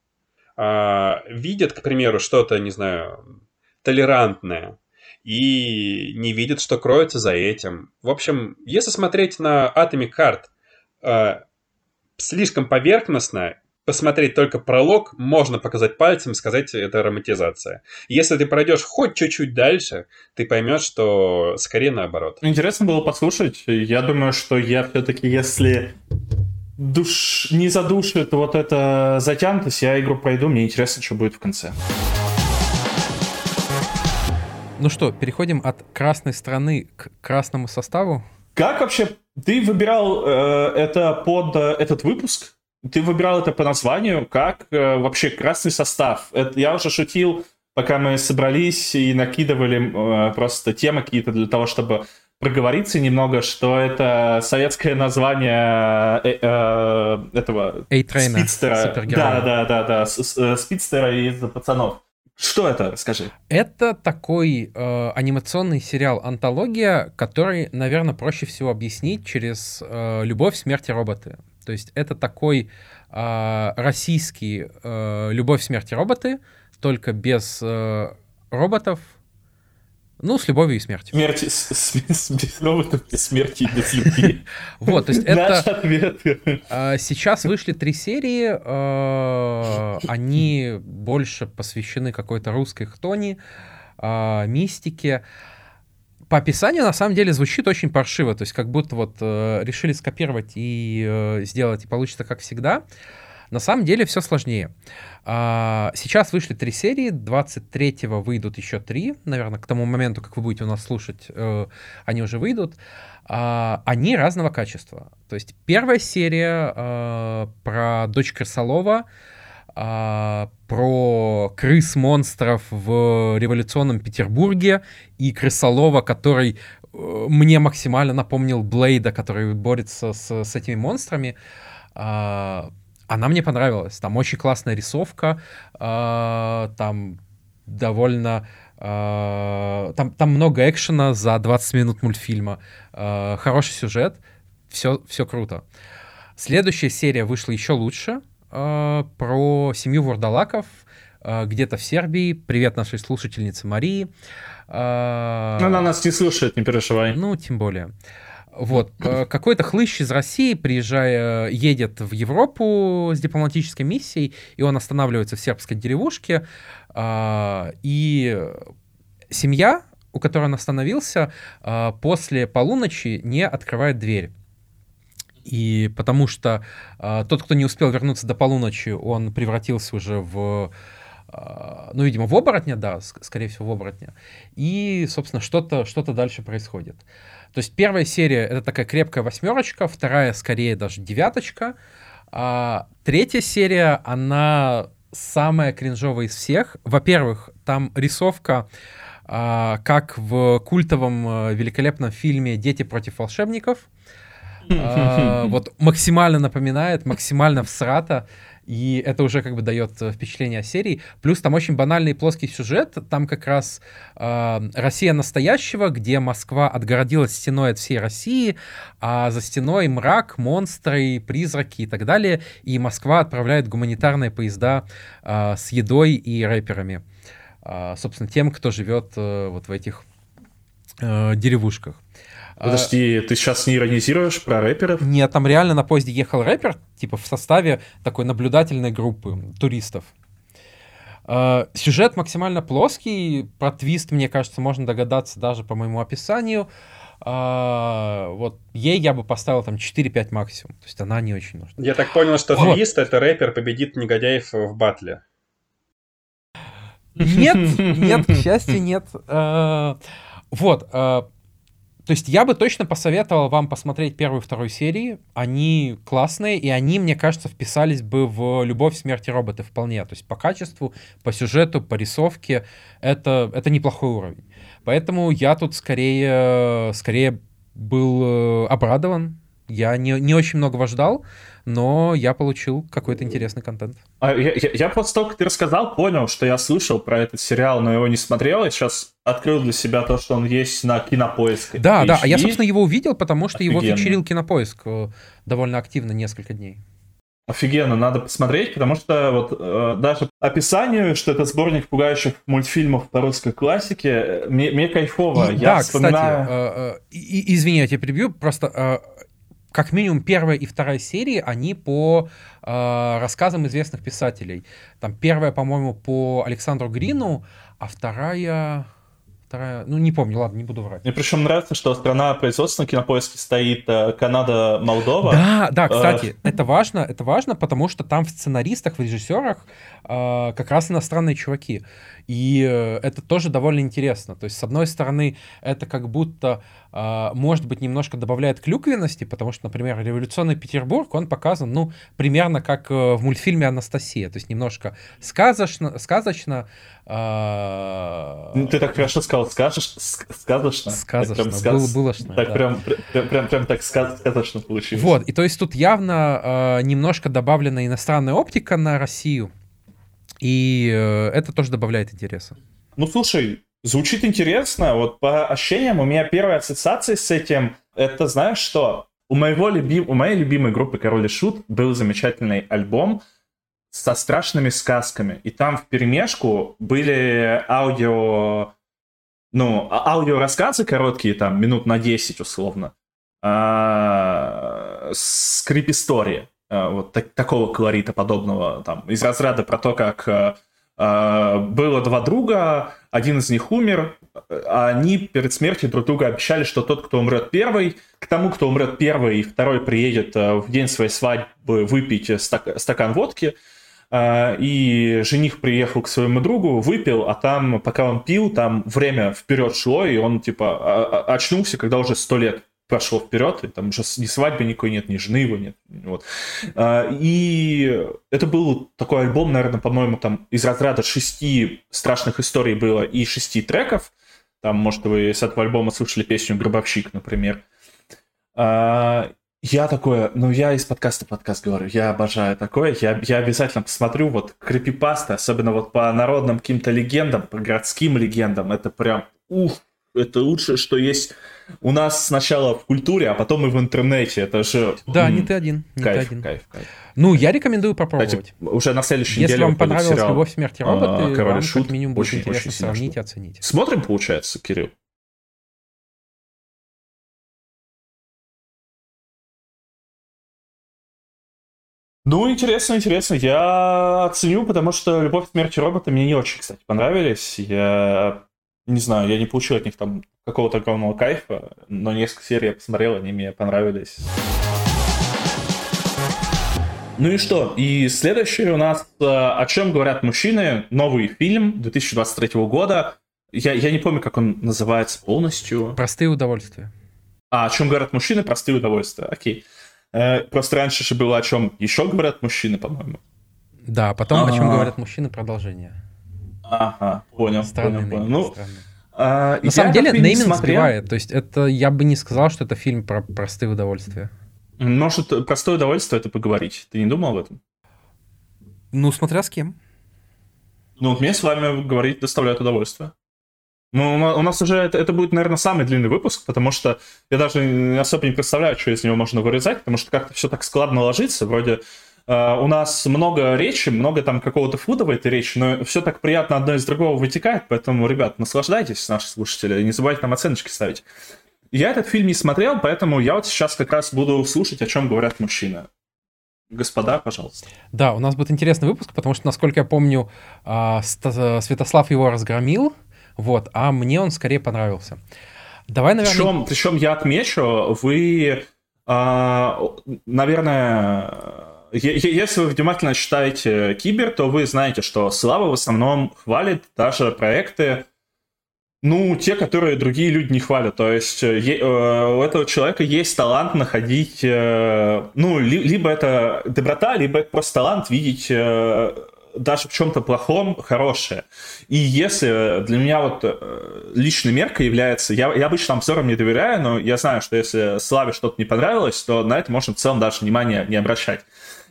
S3: А, видят, к примеру, что-то, не знаю, толерантное, и не видят, что кроется за этим. В общем, если смотреть на Atomic Heart а, слишком поверхностно посмотреть только пролог, можно показать пальцем и сказать, это романтизация. Если ты пройдешь хоть чуть-чуть дальше, ты поймешь, что скорее наоборот.
S1: Интересно было послушать. Я думаю, что я все-таки, если душ... не задушит вот это затянутость, я игру пройду, мне интересно, что будет в конце.
S2: Ну что, переходим от красной страны к красному составу.
S1: Как вообще ты выбирал э, это под э, этот выпуск? Ты выбирал это по названию, как э, вообще красный состав. Это, я уже шутил, пока мы собрались и накидывали э, просто темы какие-то для того, чтобы проговориться немного, что это советское название э, э, этого спидстера. Да, да, да, да, э, спидстера из пацанов. Что это? Расскажи.
S2: Это такой э, анимационный сериал антология, который, наверное, проще всего объяснить через э, любовь, смерть и роботы. То есть это такой э, российский э, «Любовь, смерти роботы», только без э, роботов, ну, с любовью и смертью.
S1: Смерти, с, с, без роботов, без смерти и без любви.
S2: Вот, то есть это... ответ. Сейчас вышли три серии, они больше посвящены какой-то русской хтони, мистике по описанию на самом деле звучит очень паршиво, то есть как будто вот э, решили скопировать и э, сделать, и получится как всегда. На самом деле все сложнее. А, сейчас вышли три серии, 23-го выйдут еще три, наверное, к тому моменту, как вы будете у нас слушать, э, они уже выйдут. А, они разного качества. То есть первая серия э, про дочь Крысолова, а, про крыс-монстров в революционном Петербурге и крысолова, который э, мне максимально напомнил Блейда, который борется с, с этими монстрами. А, она мне понравилась. Там очень классная рисовка, э, там довольно... Э, там, там много экшена за 20 минут мультфильма, э, хороший сюжет, все, все круто. Следующая серия вышла еще лучше, э, про семью вурдалаков, э, где-то в Сербии. Привет нашей слушательнице Марии.
S1: Э, Она нас не слушает, не переживай.
S2: Ну, тем более. Вот, э, какой-то хлыщ из России, приезжая, едет в Европу с дипломатической миссией, и он останавливается в сербской деревушке, а, и семья, у которой он остановился, после полуночи не открывает дверь. И потому что а, тот, кто не успел вернуться до полуночи, он превратился уже в ну, видимо, в оборотня, да, скорее всего, в оборотня. И, собственно, что-то что дальше происходит. То есть первая серия — это такая крепкая восьмерочка, вторая скорее даже девяточка, а третья серия, она самая кринжовая из всех. Во-первых, там рисовка, а, как в культовом а, великолепном фильме «Дети против волшебников». А, вот максимально напоминает, максимально всрата и это уже как бы дает впечатление о серии. Плюс там очень банальный плоский сюжет, там как раз э, Россия настоящего, где Москва отгородилась стеной от всей России, а за стеной мрак, монстры, призраки и так далее, и Москва отправляет гуманитарные поезда э, с едой и рэперами. Э, собственно, тем, кто живет э, вот в этих э, деревушках.
S1: Подожди, ты сейчас не иронизируешь про рэперов?
S2: Нет, там реально на поезде ехал рэпер, типа в составе такой наблюдательной группы туристов. Uh, сюжет максимально плоский, про твист, мне кажется, можно догадаться даже по моему описанию. Uh, вот ей я бы поставил там 4-5 максимум, то есть она не очень нужна.
S3: Я так понял, что вот. твист — это рэпер победит негодяев в батле.
S2: Нет, нет, к счастью, нет. Вот, то есть я бы точно посоветовал вам посмотреть первую и вторую серии. Они классные, и они, мне кажется, вписались бы в «Любовь, смерти роботы» вполне. То есть по качеству, по сюжету, по рисовке это, это неплохой уровень. Поэтому я тут скорее, скорее был э, обрадован. Я не, не очень многого ждал, но я получил какой-то интересный контент.
S1: А я, я, я того, как ты рассказал, понял, что я слышал про этот сериал, но его не смотрел, и сейчас открыл для себя то, что он есть на Кинопоиске.
S2: Да, да, а я, собственно, его увидел, потому что Офигенно. его фичерил Кинопоиск э, довольно активно несколько дней.
S1: Офигенно, надо посмотреть, потому что вот э, даже описание, что это сборник пугающих мультфильмов по русской классике, э, мне, мне кайфово.
S2: И, я да, вспоминаю... кстати, э, э, извини, я тебя перебью, просто э, как минимум первая и вторая серии, они по э, рассказам известных писателей. Там первая, по-моему, по Александру Грину, а вторая... Вторая, ну не помню, ладно, не буду врать.
S1: Мне причем нравится, что страна производства на кинопоиске стоит э, Канада, Молдова.
S2: Да, да, э, кстати, э... это важно, это важно, потому что там в сценаристах, в режиссерах как раз иностранные чуваки. И э, это тоже довольно интересно. То есть, с одной стороны, это как будто, э, может быть, немножко добавляет клюквенности, потому что, например, революционный Петербург, он показан, ну, примерно как э, в мультфильме «Анастасия». То есть, немножко сказочно, сказочно
S1: ну, ты так хорошо сказал, скажешь, сказочно.
S2: Сказочно, прям сказ... было, булочно.
S1: Так да. прям, прям, прям, прям так сказочно получилось.
S2: Вот, и то есть тут явно э, немножко добавлена иностранная оптика на Россию, и э, это тоже добавляет интереса.
S1: Ну, слушай, звучит интересно. Вот по ощущениям у меня первая ассоциация с этим, это знаешь что? У, моего люби... у моей любимой группы Король и Шут был замечательный альбом со страшными сказками. И там в перемешку были аудио... Ну, а, аудиорассказы короткие, там, минут на 10 условно. А, скрип-истории. Э, вот так, такого колорита подобного, там, из разряда про то, как э, э, было два друга, один из них умер, а они перед смертью друг друга обещали, что тот, кто умрет первый, к тому, кто умрет первый, второй приедет в день своей свадьбы выпить стак- стакан водки, и жених приехал к своему другу, выпил, а там, пока он пил, там время вперед шло, и он, типа, очнулся, когда уже сто лет пошел вперед, и там уже ни свадьбы никакой нет, ни жены его нет. Вот. А, и это был такой альбом, наверное, по-моему, там из разряда шести страшных историй было и шести треков. Там, может, вы с этого альбома слышали песню «Гробовщик», например. А, Я такое, ну я из подкаста подкаст говорю, я обожаю такое, я, я обязательно посмотрю вот крипипасты, особенно вот по народным каким-то легендам, по городским легендам, это прям, ух, это лучшее, что есть у нас сначала в культуре, а потом и в интернете, это же...
S2: Да, не ты один, не
S1: кайф,
S2: ты один.
S1: Кайф, кайф.
S2: Ну, я рекомендую попробовать.
S1: Кстати, уже на следующей
S2: Если
S1: неделе
S2: вам
S1: выходит
S2: понравилась
S1: сериал,
S2: «Любовь, смерть и роботы»,
S1: а, «Король и
S2: вам
S1: Шут».
S2: как минимум будет
S1: Очень-
S2: интересно
S1: очень
S2: сравнить и оценить.
S1: Смотрим, получается, Кирилл? Ну, интересно, интересно. Я оценю, потому что «Любовь, смерть и роботы» мне не очень, кстати, понравились. Я не знаю, я не получил от них там какого-то огромного кайфа, но несколько серий я посмотрел, они мне понравились. Ну и что? И следующее у нас э, «О чем говорят мужчины?» Новый фильм 2023 года. Я, я не помню, как он называется полностью.
S2: Простые удовольствия.
S1: А, о чем говорят мужчины? Простые удовольствия. Окей. Э, просто раньше же было о чем еще говорят мужчины, по-моему.
S2: Да, потом о чем
S1: А.
S2: говорят мужчины, продолжение.
S1: Ага, понял,
S2: Странный
S1: понял, понял. Ну,
S2: странный.
S1: а,
S2: На самом деле, нейминг
S1: смотрел.
S2: сбивает. То есть это я бы не сказал, что это фильм про простые удовольствия.
S1: Может, простое удовольствие это поговорить. Ты не думал об этом?
S2: Ну, смотря с кем.
S1: Ну, вот мне с вами говорить доставляет удовольствие. Ну, у нас уже это, это будет, наверное, самый длинный выпуск, потому что я даже особо не представляю, что из него можно вырезать, потому что как-то все так складно ложится. Вроде э, у нас много речи, много там какого-то фуда в этой речи, но все так приятно одно из другого вытекает, поэтому, ребят, наслаждайтесь, наши слушатели, и не забывайте нам оценочки ставить. Я этот фильм не смотрел, поэтому я вот сейчас как раз буду слушать, о чем говорят мужчины. Господа, пожалуйста.
S2: Да, у нас будет интересный выпуск, потому что, насколько я помню, а, Святослав его разгромил, вот, а мне он скорее понравился. Давай, наверное...
S1: Причем, причем я отмечу, вы, а, наверное, если вы внимательно читаете Кибер, то вы знаете, что Слава в основном хвалит даже проекты, ну, те, которые другие люди не хвалят. То есть э, е- э, у этого человека есть талант находить, э, ну, ли- либо это доброта, либо это просто талант видеть э, даже в чем-то плохом хорошее. И если для меня вот э, личной меркой является, я, я обычно обзорам не доверяю, но я знаю, что если Славе что-то не понравилось, то на это можно в целом даже внимания не обращать.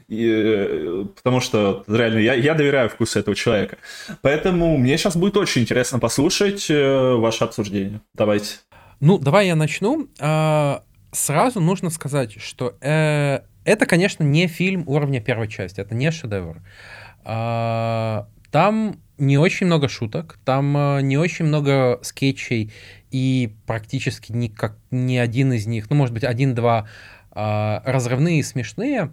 S1: И, э, потому что реально я, я доверяю вкусу этого человека. Поэтому мне сейчас будет очень интересно послушать э, ваше обсуждение. Давайте.
S2: Ну, давай я начну. А, Сразу нужно сказать, что э, это, конечно, не фильм уровня первой части, это не шедевр. А, Там не очень много шуток, там не очень много скетчей, и практически никак, ни один из них, ну, может быть, один-два а, разрывные и смешные.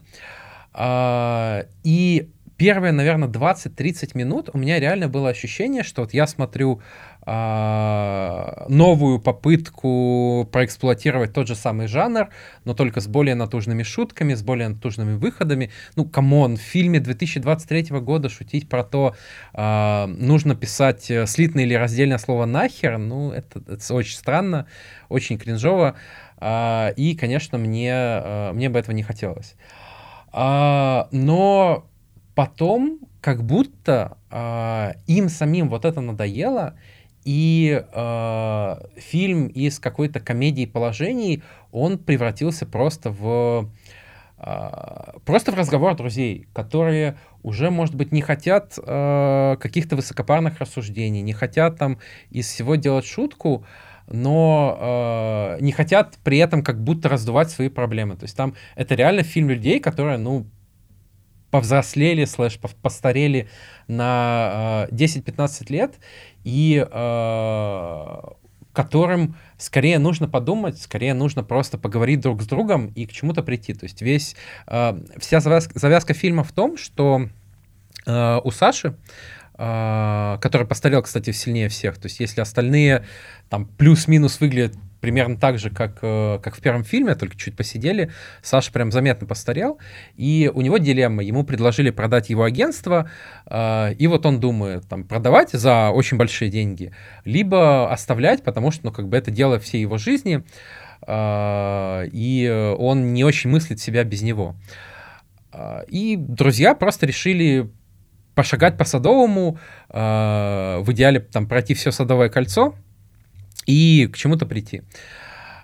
S2: И первые, наверное, 20-30 минут у меня реально было ощущение, что вот я смотрю а, новую попытку проэксплуатировать тот же самый жанр, но только с более натужными шутками, с более натужными выходами. Ну, come on, в фильме 2023 года шутить про то, а, нужно писать э, слитное или раздельное слово «нахер», ну, это, это очень странно, очень кринжово, а, и, конечно, мне, а, мне бы этого не хотелось. А, но потом как будто а, им самим вот это надоело, и а, фильм из какой-то комедии положений, он превратился просто в а, просто в разговор друзей, которые уже, может быть, не хотят а, каких-то высокопарных рассуждений, не хотят там из всего делать шутку, но э, не хотят при этом как будто раздувать свои проблемы. То есть там это реально фильм людей, которые, ну, повзрослели, слэш, постарели на э, 10-15 лет, и э, которым скорее нужно подумать, скорее нужно просто поговорить друг с другом и к чему-то прийти. То есть весь, э, вся завязка, завязка фильма в том, что э, у Саши, который постарел, кстати, сильнее всех, то есть если остальные там плюс-минус выглядят примерно так же, как, э, как в первом фильме, только чуть посидели. Саша прям заметно постарел, и у него дилемма. Ему предложили продать его агентство, э, и вот он думает, там, продавать за очень большие деньги, либо оставлять, потому что, ну, как бы это дело всей его жизни, э, и он не очень мыслит себя без него. Э, И друзья просто решили пошагать по Садовому, э, в идеале там пройти все Садовое кольцо, и к чему-то прийти.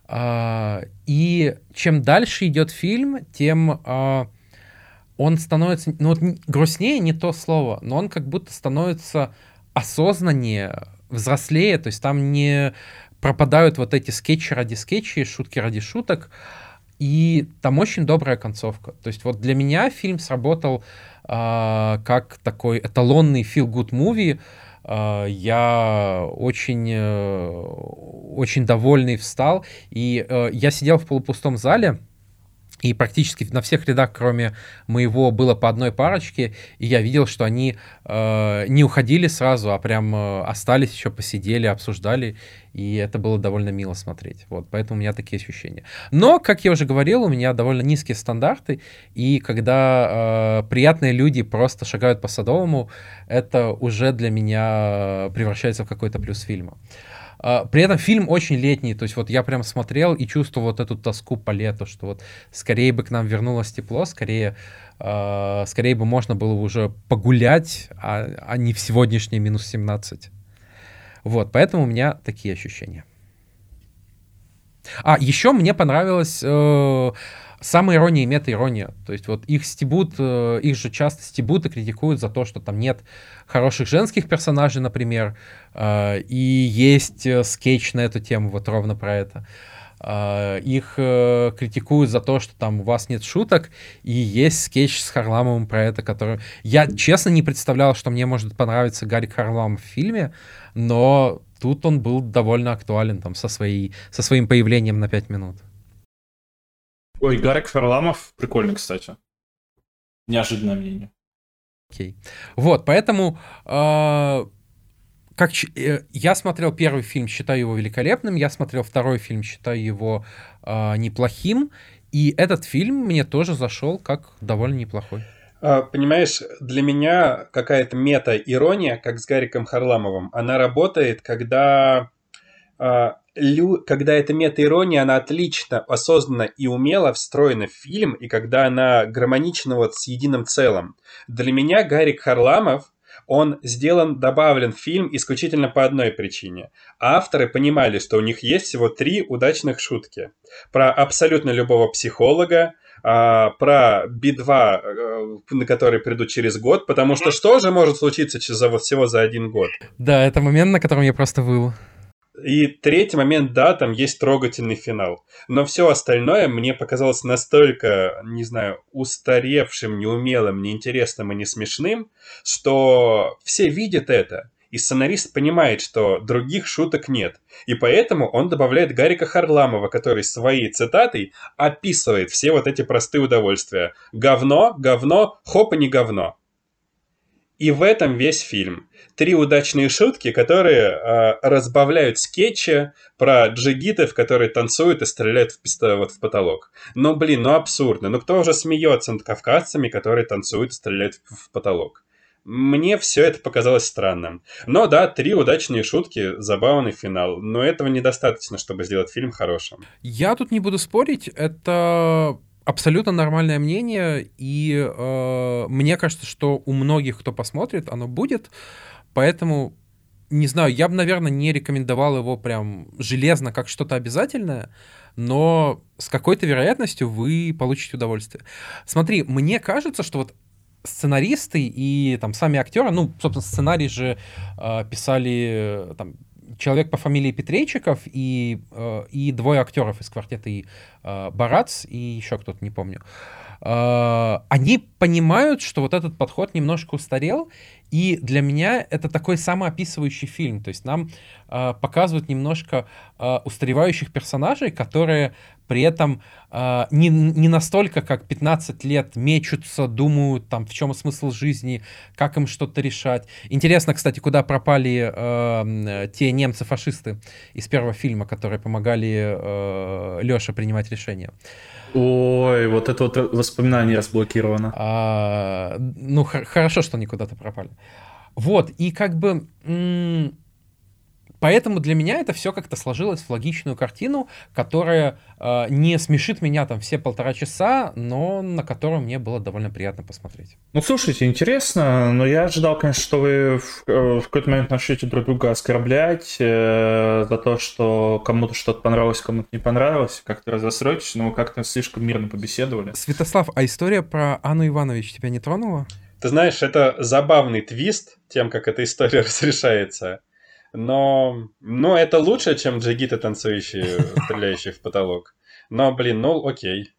S2: А, и чем дальше идет фильм, тем а, он становится, ну вот грустнее не то слово, но он как будто становится осознаннее, взрослее, то есть там не пропадают вот эти скетчи ради скетчей, шутки ради шуток, и там очень добрая концовка. То есть вот для меня фильм сработал э, как такой эталонный feel-good movie, а, я очень, э, очень довольный встал, и э, я сидел в полупустом зале, и практически на всех рядах, кроме моего, было по одной парочке, и я видел, что они э, не уходили сразу, а прям э, остались еще, посидели, обсуждали, и это было довольно мило смотреть. Вот, поэтому у меня такие ощущения. Но, как я уже говорил, у меня довольно низкие стандарты, и когда э, приятные люди просто шагают по Садовому, это уже для меня превращается в какой-то плюс фильма. А, при этом фильм очень летний, то есть вот я прям смотрел и чувствовал вот эту тоску по лету, что вот скорее бы к нам вернулось тепло, скорее, э, скорее бы можно было уже погулять, а, а не в сегодняшний минус 17. Вот, поэтому у меня такие ощущения. А, еще мне понравилось... Э, Самая ирония и мета-ирония. То есть вот их стебут, э, их же часто стебут и критикуют за то, что там нет хороших женских персонажей, например, э, и есть э, скетч на эту тему, вот ровно про это. Их критикуют за то, что там у вас нет шуток, и есть скетч с Харламовым про это, который... Я честно не представлял, что мне может понравиться Гарик Харламов в фильме, но тут он был довольно актуален там со, своей, со своим появлением на 5 минут.
S1: Ой, Гарик Ферламов прикольный, кстати. Неожиданное мнение.
S2: Окей. Вот, поэтому э, как э, я смотрел первый фильм, считаю его великолепным, я смотрел второй фильм, считаю его э, неплохим, и этот фильм мне тоже зашел как довольно неплохой.
S3: А, понимаешь, для меня какая-то мета-ирония, как с Гариком Харламовым, она работает, когда лю... когда эта мета-ирония, она отлично, осознанно и умело встроена в фильм, и когда она гармонична вот с единым целым. Для меня Гарик Харламов, он сделан, добавлен в фильм исключительно по одной причине. Авторы понимали, что у них есть всего три удачных шутки. Про абсолютно любого психолога, а, про Би-2, э, на который придут через год, потому что что же может случиться за, вот всего за один год?
S2: Да, это момент, на котором я просто выл.
S3: И третий момент, да, там есть трогательный финал. Но все остальное мне показалось настолько, не знаю, устаревшим, неумелым, неинтересным и не смешным, что все видят это. И сценарист понимает, что других шуток нет. И поэтому он добавляет Гарика Харламова, который своей цитатой описывает все вот эти простые удовольствия. Говно, говно, хоп и не говно. И в этом весь фильм. Три удачные шутки, которые э, разбавляют скетчи про джигитов, которые танцуют и стреляют в, писто, вот, в потолок. Ну, блин, ну абсурдно. Ну кто уже смеется над кавказцами, которые танцуют и стреляют в, в потолок? Мне все это показалось странным. Но да, три удачные шутки, забавный финал. Но этого недостаточно, чтобы сделать фильм хорошим.
S2: Я тут не буду спорить. Это абсолютно нормальное мнение, и э, мне кажется, что у многих, кто посмотрит, оно будет, поэтому не знаю, я бы, наверное, не рекомендовал его прям железно как что-то обязательное, но с какой-то вероятностью вы получите удовольствие. Смотри, мне кажется, что вот сценаристы и там сами актеры, ну, собственно, сценарий же э, писали там человек по фамилии Петрейчиков и, э, и двое актеров из квартета и э, Барац и еще кто-то, не помню. Э, они понимают, что вот этот подход немножко устарел, и для меня это такой самоописывающий фильм. То есть нам э, показывают немножко устаревающих персонажей, которые при этом э, не, не настолько, как 15 лет, мечутся, думают, там, в чем смысл жизни, как им что-то решать. Интересно, кстати, куда пропали э, те немцы-фашисты из первого фильма, которые помогали э, Леше принимать решения.
S1: Ой, вот это вот воспоминание разблокировано.
S2: А, ну, хорошо, что они куда-то пропали. Вот, и как бы Поэтому для меня это все как-то сложилось в логичную картину, которая э, не смешит меня там все полтора часа, но на которую мне было довольно приятно посмотреть.
S1: Ну, слушайте, интересно, но я ожидал, конечно, что вы в, э, в какой-то момент начнете друг друга оскорблять э, за то, что кому-то что-то понравилось, кому-то не понравилось, как-то разостроитесь, но вы как-то слишком мирно побеседовали.
S2: Святослав, а история про Анну Иванович тебя не тронула?
S3: Ты знаешь, это забавный твист, тем, как эта история разрешается. Но, но это лучше, чем джигиты танцующие, стреляющие в потолок. Но, блин, ну окей.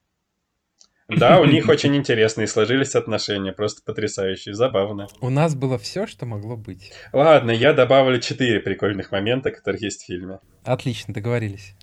S3: Да, у них очень интересные сложились отношения, просто потрясающие, забавно.
S2: У нас было все, что могло быть.
S3: Ладно, я добавлю четыре прикольных момента, которые есть в фильме.
S2: Отлично, договорились.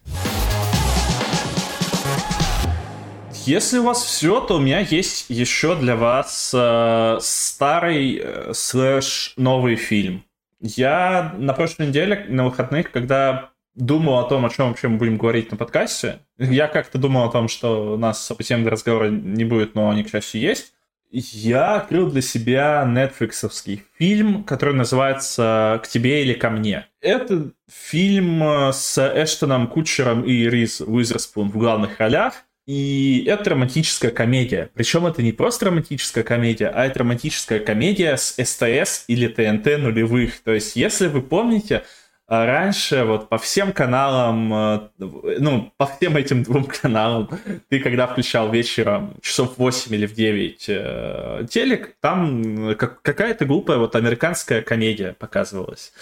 S1: Если у вас все, то у меня есть еще для вас э, старый э, слэш новый фильм. Я на прошлой неделе на выходных, когда думал о том, о чем вообще мы будем говорить на подкасте, я как-то думал о том, что у нас теме разговора не будет, но они, к счастью, есть. Я открыл для себя нетфликсовский фильм, который называется «К тебе или ко мне». Это фильм с Эштоном Кутчером и Риз Уизерспун в главных ролях. И это романтическая комедия. Причем это не просто романтическая комедия, а это романтическая комедия с СТС или ТНТ нулевых. То есть, если вы помните, а, раньше вот по всем каналам, а, ну, по всем этим двум каналам, ты когда включал вечером часов 8 или в 9 э, телек, там какая-то глупая вот американская комедия показывалась.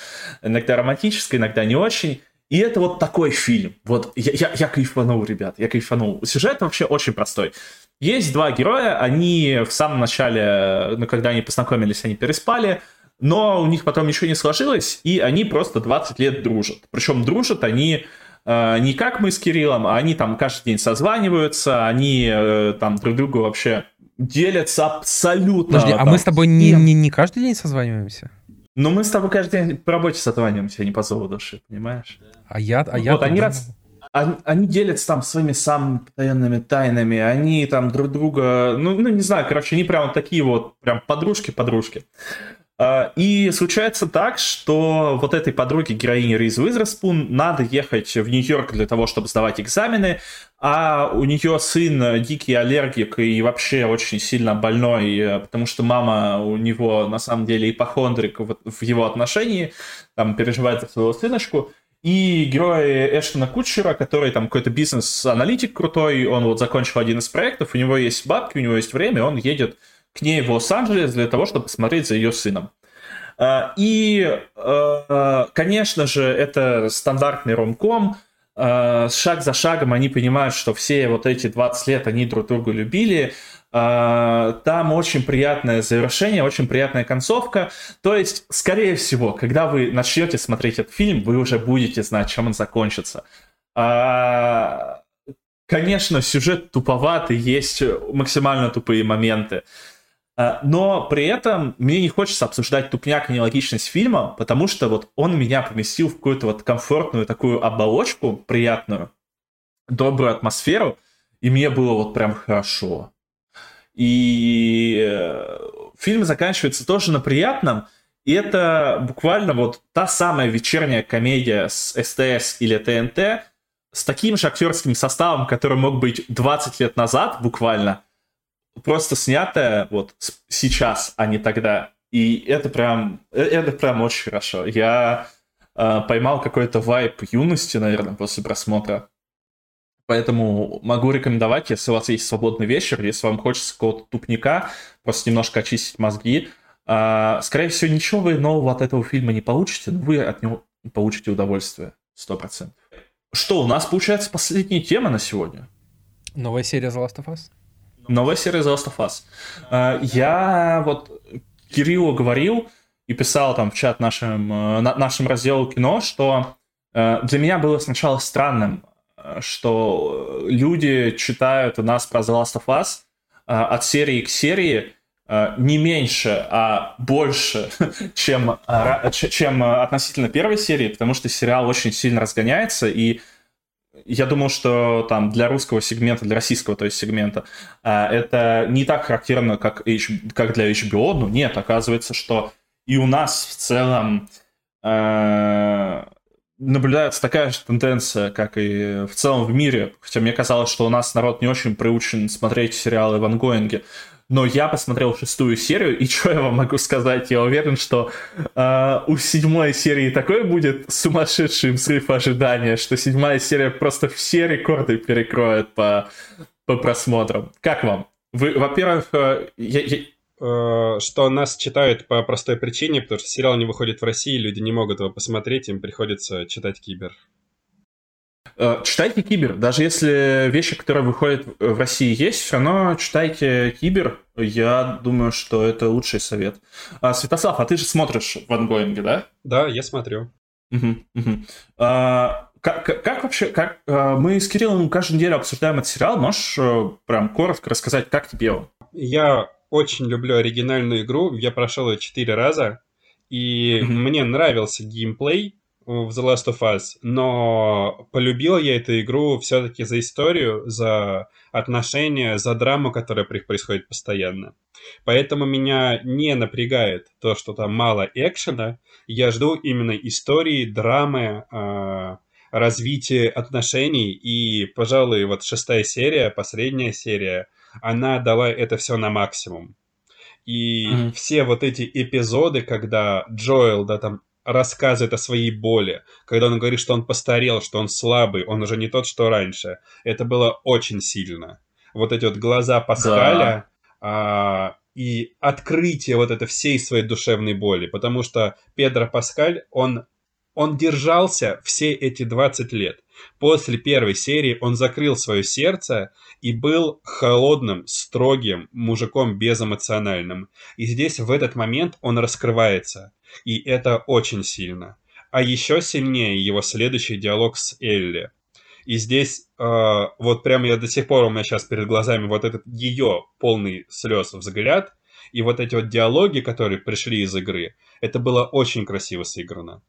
S1: Иногда романтическая, иногда не очень. И это вот такой фильм. Вот я, я, я кайфанул, ребят, я кайфанул. Сюжет вообще очень простой. Есть два героя, они в самом начале, ну, когда они познакомились, они переспали, но у них потом ничего не сложилось, и они просто 20 лет дружат. Причем дружат они э, не как мы с Кириллом, а они там каждый день созваниваются, они э, там друг другу вообще делятся абсолютно.
S2: Подожди, а
S1: там,
S2: а мы с тобой не, не, не каждый день созваниваемся?
S1: Ну, мы с тобой каждый день по работе созваниваемся, не по зову души, понимаешь?
S2: А я, а я
S1: вот, они, раз, они, они делятся там своими самыми постоянными тайнами, они там друг друга, ну, ну не знаю, короче, они прям такие вот, прям подружки-подружки. А, и случается так, что вот этой подруге героине Риз Уизерспун надо ехать в Нью-Йорк для того, чтобы сдавать экзамены, а у нее сын дикий аллергик и вообще очень сильно больной, э, потому что мама у него на самом деле ипохондрик в его отношении, там переживает за своего сыночку, и герой Эштона Кутчера, который там какой-то бизнес-аналитик крутой, он вот закончил один из проектов, у него есть бабки, у него есть время, он едет к ней в Лос-Анджелес для того, чтобы посмотреть за ее сыном. А, и, а, конечно же, это стандартный ромком. А, шаг за шагом они понимают, что все вот эти 20 лет они друг друга любили. Там очень приятное завершение, очень приятная концовка. То есть, скорее всего, когда вы начнете смотреть этот фильм, вы уже будете знать, чем он закончится. Конечно, сюжет туповатый, есть максимально тупые моменты. А, но при этом мне не хочется обсуждать тупняк и нелогичность фильма, потому что вот он меня поместил в какую-то вот комфортную такую оболочку приятную, добрую атмосферу, и мне было вот прям хорошо. И э, фильм заканчивается тоже на приятном, и это буквально вот та самая вечерняя комедия с СТС или ТНТ с таким же актерским составом, который мог быть 20 лет назад буквально – просто снятое вот сейчас, а не тогда. И это прям, э, это прям очень хорошо. Я э, поймал какой-то вайп юности, наверное, после просмотра. Поэтому могу рекомендовать, если у вас есть свободный вечер, если вам хочется какого-то тупника, просто немножко очистить мозги. Э, скорее всего, ничего вы нового от этого фильма не получите, но вы от него получите удовольствие. Сто процентов. Что, у нас получается последняя тема на сегодня?
S2: Новая серия The Last of Us?
S1: Новая серия The Last of Us. А, я вот Кириллу говорил и писал там в чат нашим, э, нашим разделу кино, что э, для меня было сначала странным, э, что люди читают у нас про The Last of Us от серии к серии не меньше, а больше, чем, чем относительно первой серии, потому что сериал очень сильно разгоняется, и я думал, что там для русского сегмента, для российского, то есть сегмента, а, это не так характерно, как, H, как для HBO, но нет, оказывается, что и у нас в целом э, наблюдается такая же тенденция, как и в целом в мире. Хотя мне казалось, что у нас народ не очень приучен смотреть сериалы в ангоинге. Но я посмотрел шестую серию, и что я вам могу сказать? Я уверен, что э, у седьмой серии такой будет сумасшедший взрыв ожидания, что седьмая серия просто все рекорды перекроет по, по просмотрам. Как вам? Вы, во-первых, э, я, я,
S3: Э, что нас читают по простой причине, потому что сериал не выходит в России, люди не могут его посмотреть, им приходится читать Кибер.
S1: Э, читайте Кибер. Даже если вещи, которые выходят в России, есть, все равно читайте Кибер. Я думаю, что это лучший совет. А, Святослав, а ты же смотришь в ангоинге, да?
S3: Да, я смотрю.
S1: Угу, угу. А, как, как вообще, как а, мы с Кириллом каждую неделю обсуждаем этот сериал, можешь э, прям коротко рассказать, как тебе он?
S3: Я очень люблю оригинальную игру, я прошел ее четыре раза, и mm-hmm. мне нравился геймплей в The Last of Us, но полюбил я эту игру все-таки за историю, за отношения, за драму, которая происходит постоянно. Поэтому меня не напрягает то, что там мало экшена. Я жду именно истории, драмы, э, развития отношений. И, пожалуй, вот шестая серия, последняя серия, она дала это все на максимум. И mm-hmm. все вот эти эпизоды, когда Джоэл, да, там рассказывает о своей боли, когда он говорит, что он постарел, что он слабый, он уже не тот, что раньше, это было очень сильно. Вот эти вот глаза Паскаля да. а, и открытие вот это всей своей душевной боли, потому что Педро Паскаль, он, он держался все эти 20 лет. После первой серии он закрыл свое сердце и был холодным, строгим мужиком безэмоциональным. И здесь в этот момент он раскрывается. И это очень сильно. А еще сильнее его следующий диалог с Элли. И здесь э, вот прямо я до сих пор у меня сейчас перед глазами вот этот ее полный слез взгляд, и вот эти вот диалоги, которые пришли из игры, это было очень красиво сыграно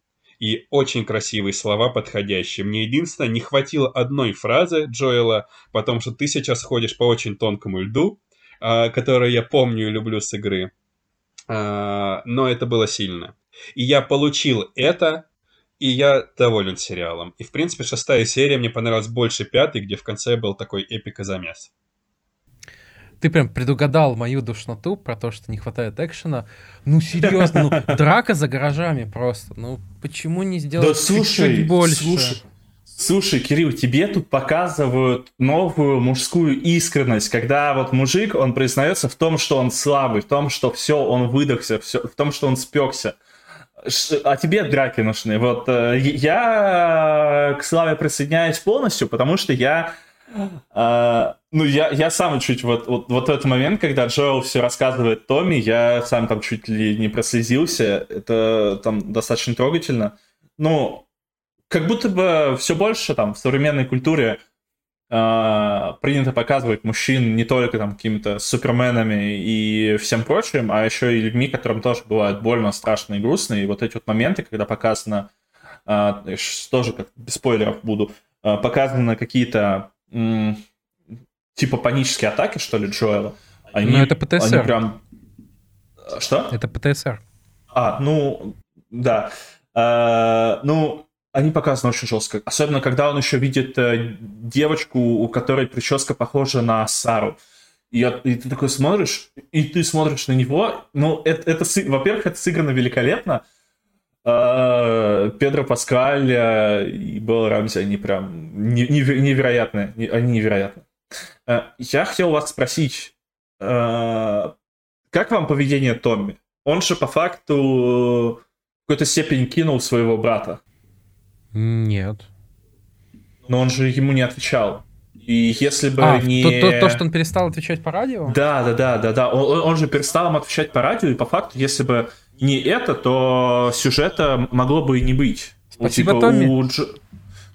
S3: и очень красивые слова подходящие. Мне единственное, не хватило одной фразы Джоэла, потому что ты сейчас ходишь по очень тонкому льду, э, которое я помню и люблю с игры. Э, но это было сильно. И я получил это, и я доволен сериалом. И, в принципе, шестая серия мне понравилась больше пятой, где в конце был такой эпик и замес
S2: ты прям предугадал мою душноту про то, что не хватает экшена. Ну, серьезно, ну, драка за гаражами просто. Ну, почему не сделать да, слушай, чуть-чуть больше?
S1: Слушай, слушай, Кирилл, тебе тут показывают новую мужскую искренность, когда вот мужик, он признается в том, что он слабый, в том, что все, он выдохся, все, в том, что он спекся. А тебе драки нужны. Вот э, я к Славе присоединяюсь полностью, потому что я а, ну, я, я сам чуть вот, вот, вот этот момент, когда Джоэл все рассказывает Томми, я сам там чуть ли не прослезился. Это там достаточно трогательно. Ну, как будто бы все больше там в современной культуре э, принято показывать мужчин не только там какими-то суперменами и всем прочим, а еще и людьми, которым тоже бывает больно, страшно и грустно. И вот эти вот моменты, когда показано, э, тоже как без спойлеров буду, э, показаны какие-то типа панические атаки, что ли, Джоэла.
S2: Они, ну, это ПТСР. Они прям...
S1: Что?
S2: Это ПТСР.
S1: А, ну, да. А, ну, они показаны очень жестко. Особенно, когда он еще видит э, девочку, у которой прическа похожа на Сару. И, и ты такой смотришь, и ты смотришь на него. Ну, это, это во-первых, это сыграно великолепно. А, Педро Паскаль э, и Белл Рамзи, они прям невероятные. Они невероятны. А, я хотел вас спросить, а, как вам поведение Томми? Он же по факту в какой-то степени кинул своего брата.
S2: Нет.
S1: Но он же ему не отвечал. И если бы а, не...
S2: То, то, то, что он перестал отвечать по радио?
S1: Да, да, да, да, да. Он, он же перестал им отвечать по радио, и по факту, если бы не это, то сюжета могло бы и не быть.
S2: Спасибо, типа, Томми. У Дж...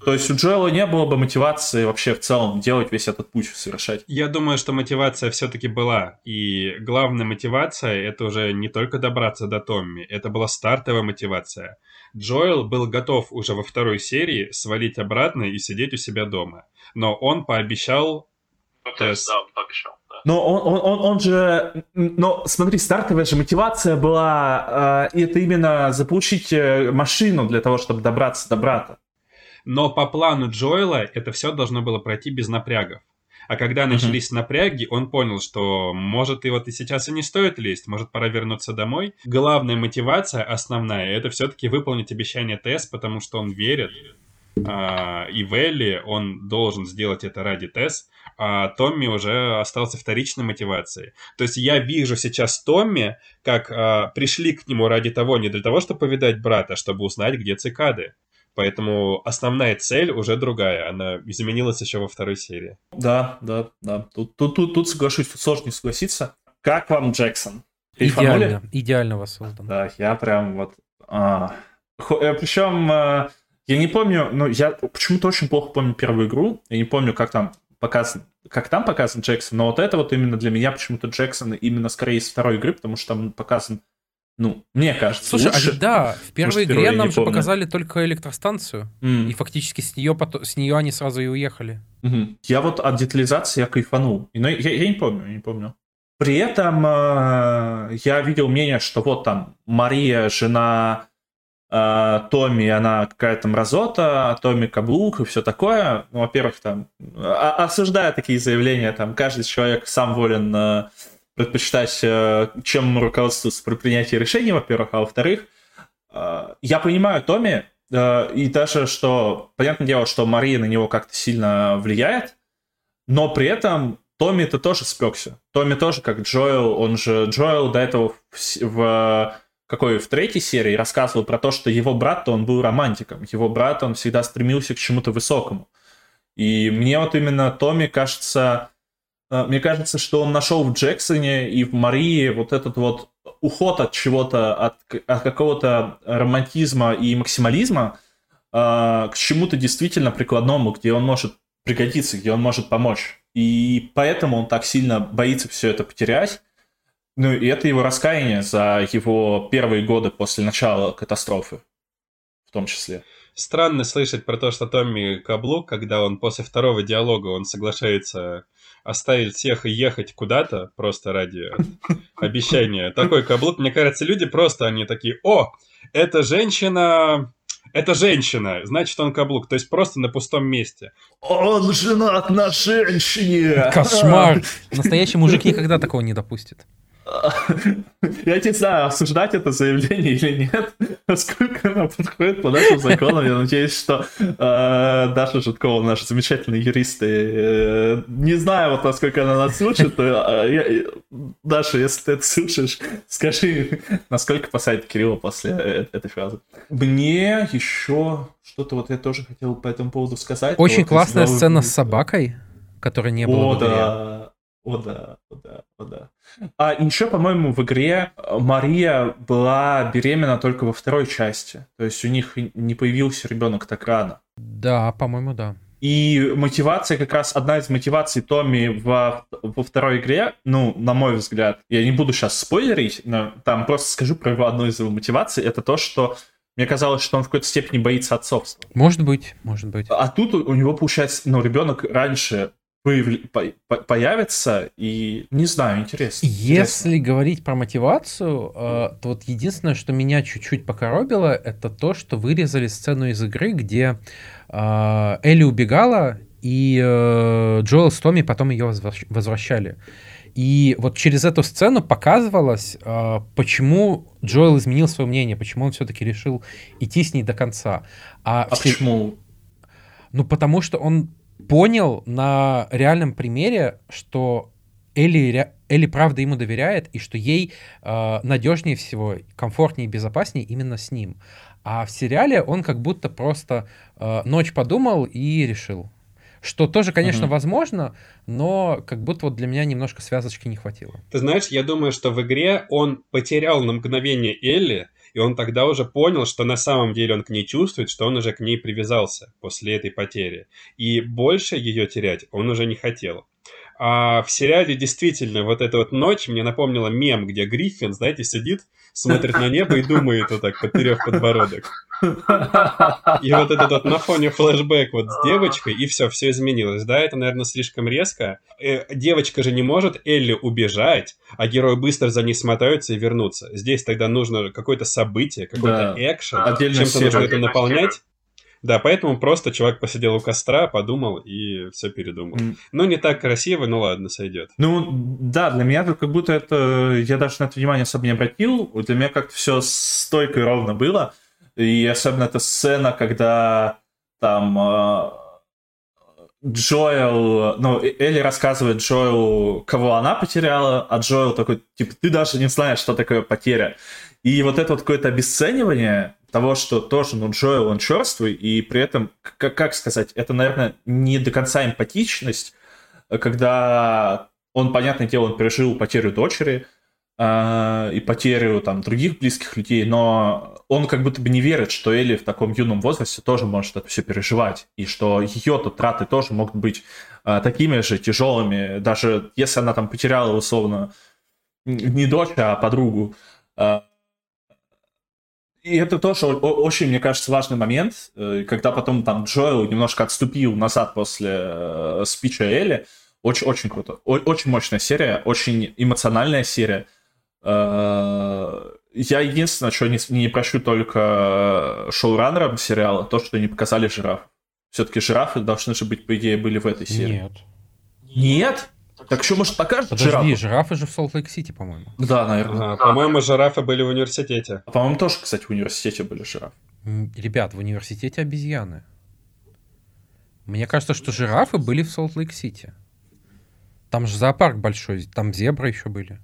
S1: То есть у Джоэла не было бы мотивации вообще в целом делать весь этот путь, совершать.
S3: Я думаю, что мотивация все-таки была. И главная мотивация — это уже не только добраться до Томми, это была стартовая мотивация. Джоэл был готов уже во второй серии свалить обратно и сидеть у себя дома. Но он пообещал...
S4: Ну, то есть, да, он пообещал.
S1: Но он, он, он, он же... Но смотри, стартовая же мотивация была... Э, это именно заполучить э, машину для того, чтобы добраться до брата.
S3: Но по плану Джоэла это все должно было пройти без напрягов. А когда начались uh-huh. напряги, он понял, что может и вот и сейчас и не стоит лезть, может пора вернуться домой. Главная мотивация, основная, это все-таки выполнить обещание Тесс, потому что он верит. А, и Велли, он должен сделать это ради Тесс, а Томми уже остался вторичной мотивацией. То есть я вижу сейчас Томми, как а, пришли к нему ради того, не для того, чтобы повидать брата, а чтобы узнать, где цикады. Поэтому основная цель уже другая. Она изменилась еще во второй серии.
S1: Да, да, да. Тут, тут, тут, тут соглашусь, тут сложно не согласиться. Как вам Джексон?
S2: Идеально, идеально вас создан.
S1: Да, я прям вот... А... Э, Причем э, я не помню, но я почему-то очень плохо помню первую игру. Я не помню, как там показан, как там показан Джексон, но вот это вот именно для меня почему-то Джексон именно скорее из второй игры, потому что там показан ну, мне кажется,
S2: Слушай, а
S1: лучше.
S2: а да, в первой Может, игре нам же помню. показали только электростанцию, mm. и фактически с нее, с нее они сразу и уехали.
S1: Mm-hmm. Я вот от детализации я кайфанул. Но я, я не помню, я не помню. При этом э, я видел мнение, что вот там Мария, жена Томми, она какая-то мразота, а Томми каблук и все такое. Ну, во-первых, там, а, осуждая такие заявления, там, каждый человек сам волен э, предпочитать, э, чем руководствоваться при принятии решений, во-первых, а во-вторых, э, я понимаю Томми, и даже, что, понятное дело, что Мария на него как-то сильно влияет, но при этом Томми-то тоже спекся. Томми тоже, как Джоэл, он же Джоэл до этого в, в какой в третьей серии рассказывал про то, что его брат-то он был романтиком. Его брат, он всегда стремился к чему-то высокому. И мне вот именно Томми кажется а, мне кажется, что он нашел в Джексоне и в Марии вот этот вот уход от чего-то, от, от какого-то романтизма и максимализма э, к чему-то действительно прикладному, где он может пригодиться, где он может помочь. И поэтому он так сильно боится все это потерять. Ну и это его раскаяние за его первые годы после начала катастрофы, в том числе.
S3: Странно слышать про то, что Томми каблук, когда он после второго диалога он соглашается оставить всех и ехать куда-то просто ради обещания. Такой каблук, мне кажется, люди просто, они такие, о, эта женщина, это женщина, значит, он каблук. То есть просто на пустом месте.
S1: Он женат на женщине!
S2: Кошмар! Настоящий мужик никогда такого не допустит.
S1: Я не знаю, осуждать это заявление или нет, насколько оно подходит по нашим законам. Я надеюсь, что э, Даша Житкова, наши замечательные юристы, э, не знаю, вот насколько она нас слушает. Э, Даша, если ты это слушаешь, скажи, насколько посадит Кирилла после э, этой фразы. Мне еще что-то вот я тоже хотел по этому поводу сказать.
S2: Очень классная сцена с собакой, которая не было
S1: О, да. О да, о да, о да. А еще, по-моему, в игре Мария была беременна только во второй части. То есть у них не появился ребенок так рано.
S2: Да, по-моему, да.
S1: И мотивация, как раз одна из мотиваций Томми во, во второй игре, ну, на мой взгляд, я не буду сейчас спойлерить, но там просто скажу про его одну из его мотиваций, это то, что мне казалось, что он в какой-то степени боится отцовства.
S2: Может быть, может быть.
S1: А тут у него, получается, ну, ребенок раньше появится, и не знаю, интересно.
S2: Если интересно. говорить про мотивацию, э, то вот единственное, что меня чуть-чуть покоробило, это то, что вырезали сцену из игры, где э, Элли убегала, и э, Джоэл с Томми потом ее возвращали. И вот через эту сцену показывалось, почему Джоэл изменил свое мнение, почему он все-таки решил идти с ней до конца.
S1: А, а все... почему?
S2: Ну, потому что он понял на реальном примере, что Элли, Элли правда ему доверяет, и что ей э, надежнее всего, комфортнее и безопаснее именно с ним. А в сериале он как будто просто э, ночь подумал и решил. Что тоже, конечно, угу. возможно, но как будто вот для меня немножко связочки не хватило.
S3: Ты знаешь, я думаю, что в игре он потерял на мгновение Элли, и он тогда уже понял, что на самом деле он к ней чувствует, что он уже к ней привязался после этой потери. И больше ее терять он уже не хотел. А в сериале действительно вот эта вот ночь мне напомнила мем, где Гриффин, знаете, сидит, смотрит на небо и думает вот так, потеряв подбородок. И вот этот вот на фоне флешбэк вот с девочкой, и все, все изменилось. Да, это, наверное, слишком резко. Э, девочка же не может Элли убежать, а герои быстро за ней смотаются и вернутся. Здесь тогда нужно какое-то событие, какой-то да. экшен, чем-то нужно это наполнять. Да, поэтому просто чувак посидел у костра, подумал и все передумал. Mm. Ну, не так красиво, но ладно, сойдет.
S1: Ну, да, для меня как будто это... Я даже на это внимание особо не обратил. Для меня как-то все стойко и ровно было. И особенно эта сцена, когда там э, Джоэл, ну, Элли рассказывает Джоэлу, кого она потеряла, а Джоэл такой, типа, ты даже не знаешь, что такое потеря. И вот это вот какое-то обесценивание того, что тоже, ну, Джоэл, он черствый, и при этом, как, как сказать, это, наверное, не до конца эмпатичность, когда он, понятное дело, он пережил потерю дочери, э, и потерю там других близких людей, но он как будто бы не верит, что Элли в таком юном возрасте тоже может это все переживать, и что ее-то траты тоже могут быть э, такими же тяжелыми, даже если она там потеряла условно не дочь, а подругу. Э, и это тоже очень, мне кажется, важный момент, э, когда потом там Джоэл немножко отступил назад после э, спича Элли. Очень, очень круто. Очень мощная серия, очень эмоциональная серия. Э, я единственное, что не, не прощу только шоураннерам сериала, то, что не показали жираф. Все-таки жирафы должны же быть, по идее, были в этой серии.
S2: Нет.
S1: Нет? Так что, может, покажут
S2: Подожди, жирафы? жирафы же в Солт-Лейк-Сити, по-моему.
S1: Да, наверное.
S3: А, по-моему, жирафы были в университете.
S1: А, по-моему, тоже, кстати, в университете были жирафы.
S2: Ребят, в университете обезьяны. Мне кажется, что жирафы были в Солт-Лейк-Сити. Там же зоопарк большой, там зебры еще были.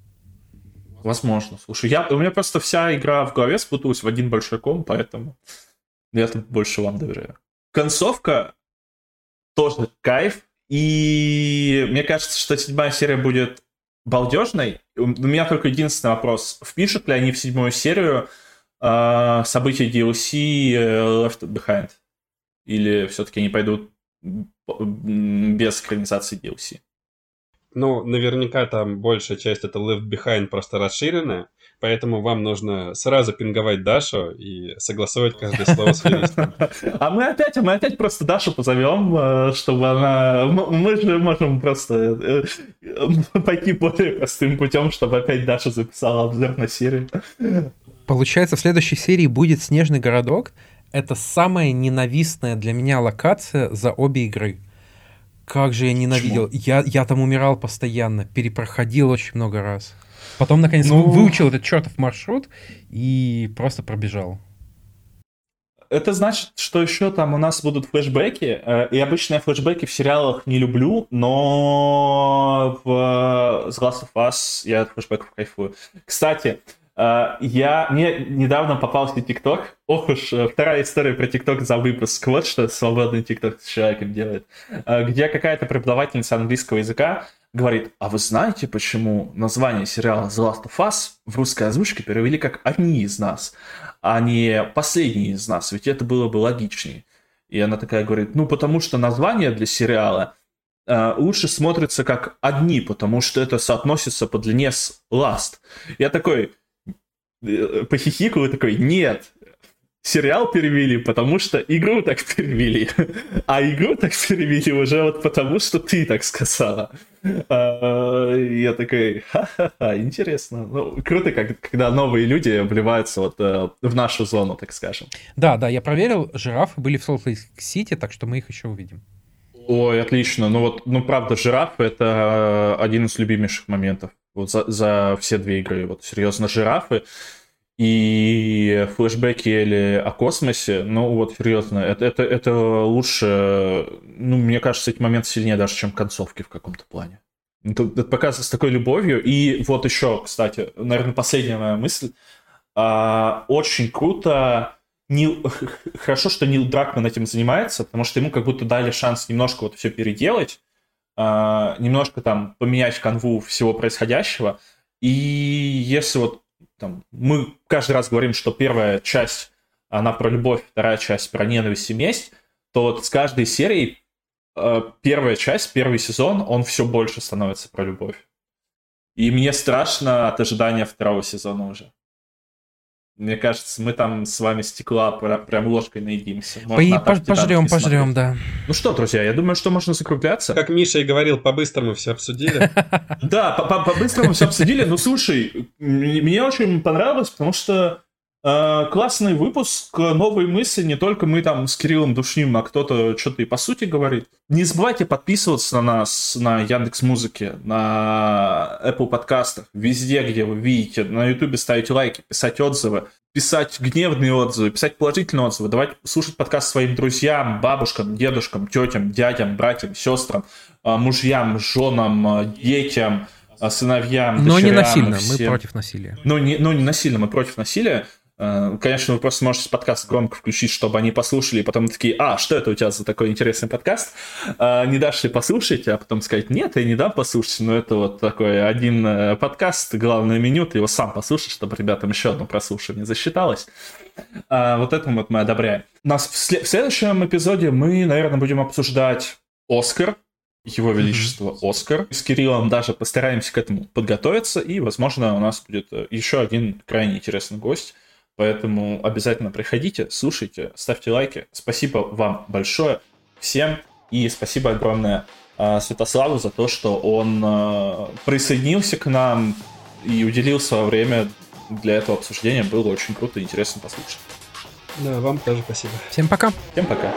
S1: Возможно. Слушай, я, у меня просто вся игра в голове спуталась в один большой ком, поэтому я тут больше вам доверяю. Концовка тоже кайф, и мне кажется, что седьмая серия будет балдежной. У меня только единственный вопрос. Впишут ли они в седьмую серию э, события DLC Left Behind? Или все-таки они пойдут без экранизации DLC?
S3: Ну, наверняка там большая часть это Left Behind просто расширенная, поэтому вам нужно сразу пинговать Дашу и согласовать каждое слово с юристом.
S1: А мы опять, мы опять просто Дашу позовем, э, чтобы она... Мы же можем просто э, пойти более простым путем, чтобы опять Даша записала обзор на серию.
S2: Получается, в следующей серии будет Снежный городок. Это самая ненавистная для меня локация за обе игры. Как же я ненавидел. Я, я там умирал постоянно, перепроходил очень много раз. Потом, наконец, ну... выучил этот чертов маршрут и просто пробежал.
S1: Это значит, что еще там у нас будут флешбеки. Э, и обычно я флешбеки в сериалах не люблю, но в The Last of Us я от флешбеков кайфую. Кстати, Uh, я, мне недавно попался ТикТок. Ох уж, э, вторая история про ТикТок за выпуск. Вот что свободный ТикТок с человеком делает. Где какая-то преподавательница английского языка говорит, а вы знаете, почему название сериала The Last of Us в русской озвучке перевели как «Одни из нас», а не «Последние из нас», ведь это было бы логичнее. И она такая говорит, ну потому что название для сериала Uh, лучше смотрится как одни, потому что это соотносится по длине с Last. Я такой, Э, похихикал и такой, нет, сериал перевели, потому что игру так перевели. А игру так перевели уже вот потому, что ты так сказала. А, я такой, ха-ха-ха, интересно. Ну, круто, как, когда новые люди вливаются вот э, в нашу зону, так скажем.
S2: Да, да, я проверил, жирафы были в Солт-Лейк-Сити, так что мы их еще увидим.
S1: Ой, отлично. Ну вот, ну правда, жирафы это один из любимейших моментов. Вот за, за все две игры. Вот серьезно, жирафы и флешбеки или о космосе, ну вот серьезно, это, это, это лучше, ну мне кажется, эти моменты сильнее даже, чем концовки в каком-то плане. Это, это показывает с такой любовью. И вот еще, кстати, наверное, последняя моя мысль. А, очень круто, Нил... хорошо, что Нил Дракман этим занимается, потому что ему как будто дали шанс немножко вот все переделать, а, немножко там поменять канву всего происходящего. И если вот там, мы каждый раз говорим, что первая часть, она про любовь, вторая часть про ненависть и месть, то вот с каждой серией э, первая часть, первый сезон, он все больше становится про любовь. И мне страшно от ожидания второго сезона уже. Мне кажется, мы там с вами стекла прям ложкой наедимся.
S2: Можно По- пожрем, пожрем, да.
S1: Ну что, друзья, я думаю, что можно закругляться.
S3: Как Миша и говорил, по-быстрому все обсудили.
S1: Да, по-быстрому все обсудили. Ну слушай, мне очень понравилось, потому что классный выпуск, новые мысли, не только мы там с Кириллом душним, а кто-то что-то и по сути говорит. Не забывайте подписываться на нас на Яндекс Музыке, на Apple подкастах, везде, где вы видите, на Ютубе ставить лайки, писать отзывы, писать гневные отзывы, писать положительные отзывы, давать слушать подкаст своим друзьям, бабушкам, дедушкам, тетям, дядям, братьям, сестрам, э, мужьям, женам, э, детям, сыновьям,
S2: Но не насильно, всем. мы против насилия.
S1: Но не, но не насильно, мы против насилия. Э, конечно, вы просто можете подкаст громко включить, чтобы они послушали, и потом такие, а, что это у тебя за такой интересный подкаст? Э, не дашь ли послушать, а потом сказать, нет, я не дам послушать, но это вот такой один э, подкаст, главное меню, ты его сам послушай, чтобы ребятам еще одно прослушивание засчиталось. Вот это вот мы одобряем. У нас в, след- в следующем эпизоде мы, наверное, будем обсуждать Оскар, его Величество mm-hmm. Оскар. С Кириллом даже постараемся к этому подготовиться, и, возможно, у нас будет еще один крайне интересный гость. Поэтому обязательно приходите, слушайте, ставьте лайки. Спасибо вам большое всем. И спасибо огромное э, Святославу за то, что он э, присоединился к нам и уделил свое время для этого обсуждения. Было очень круто и интересно послушать.
S3: Да, вам тоже спасибо.
S2: Всем пока.
S1: Всем пока.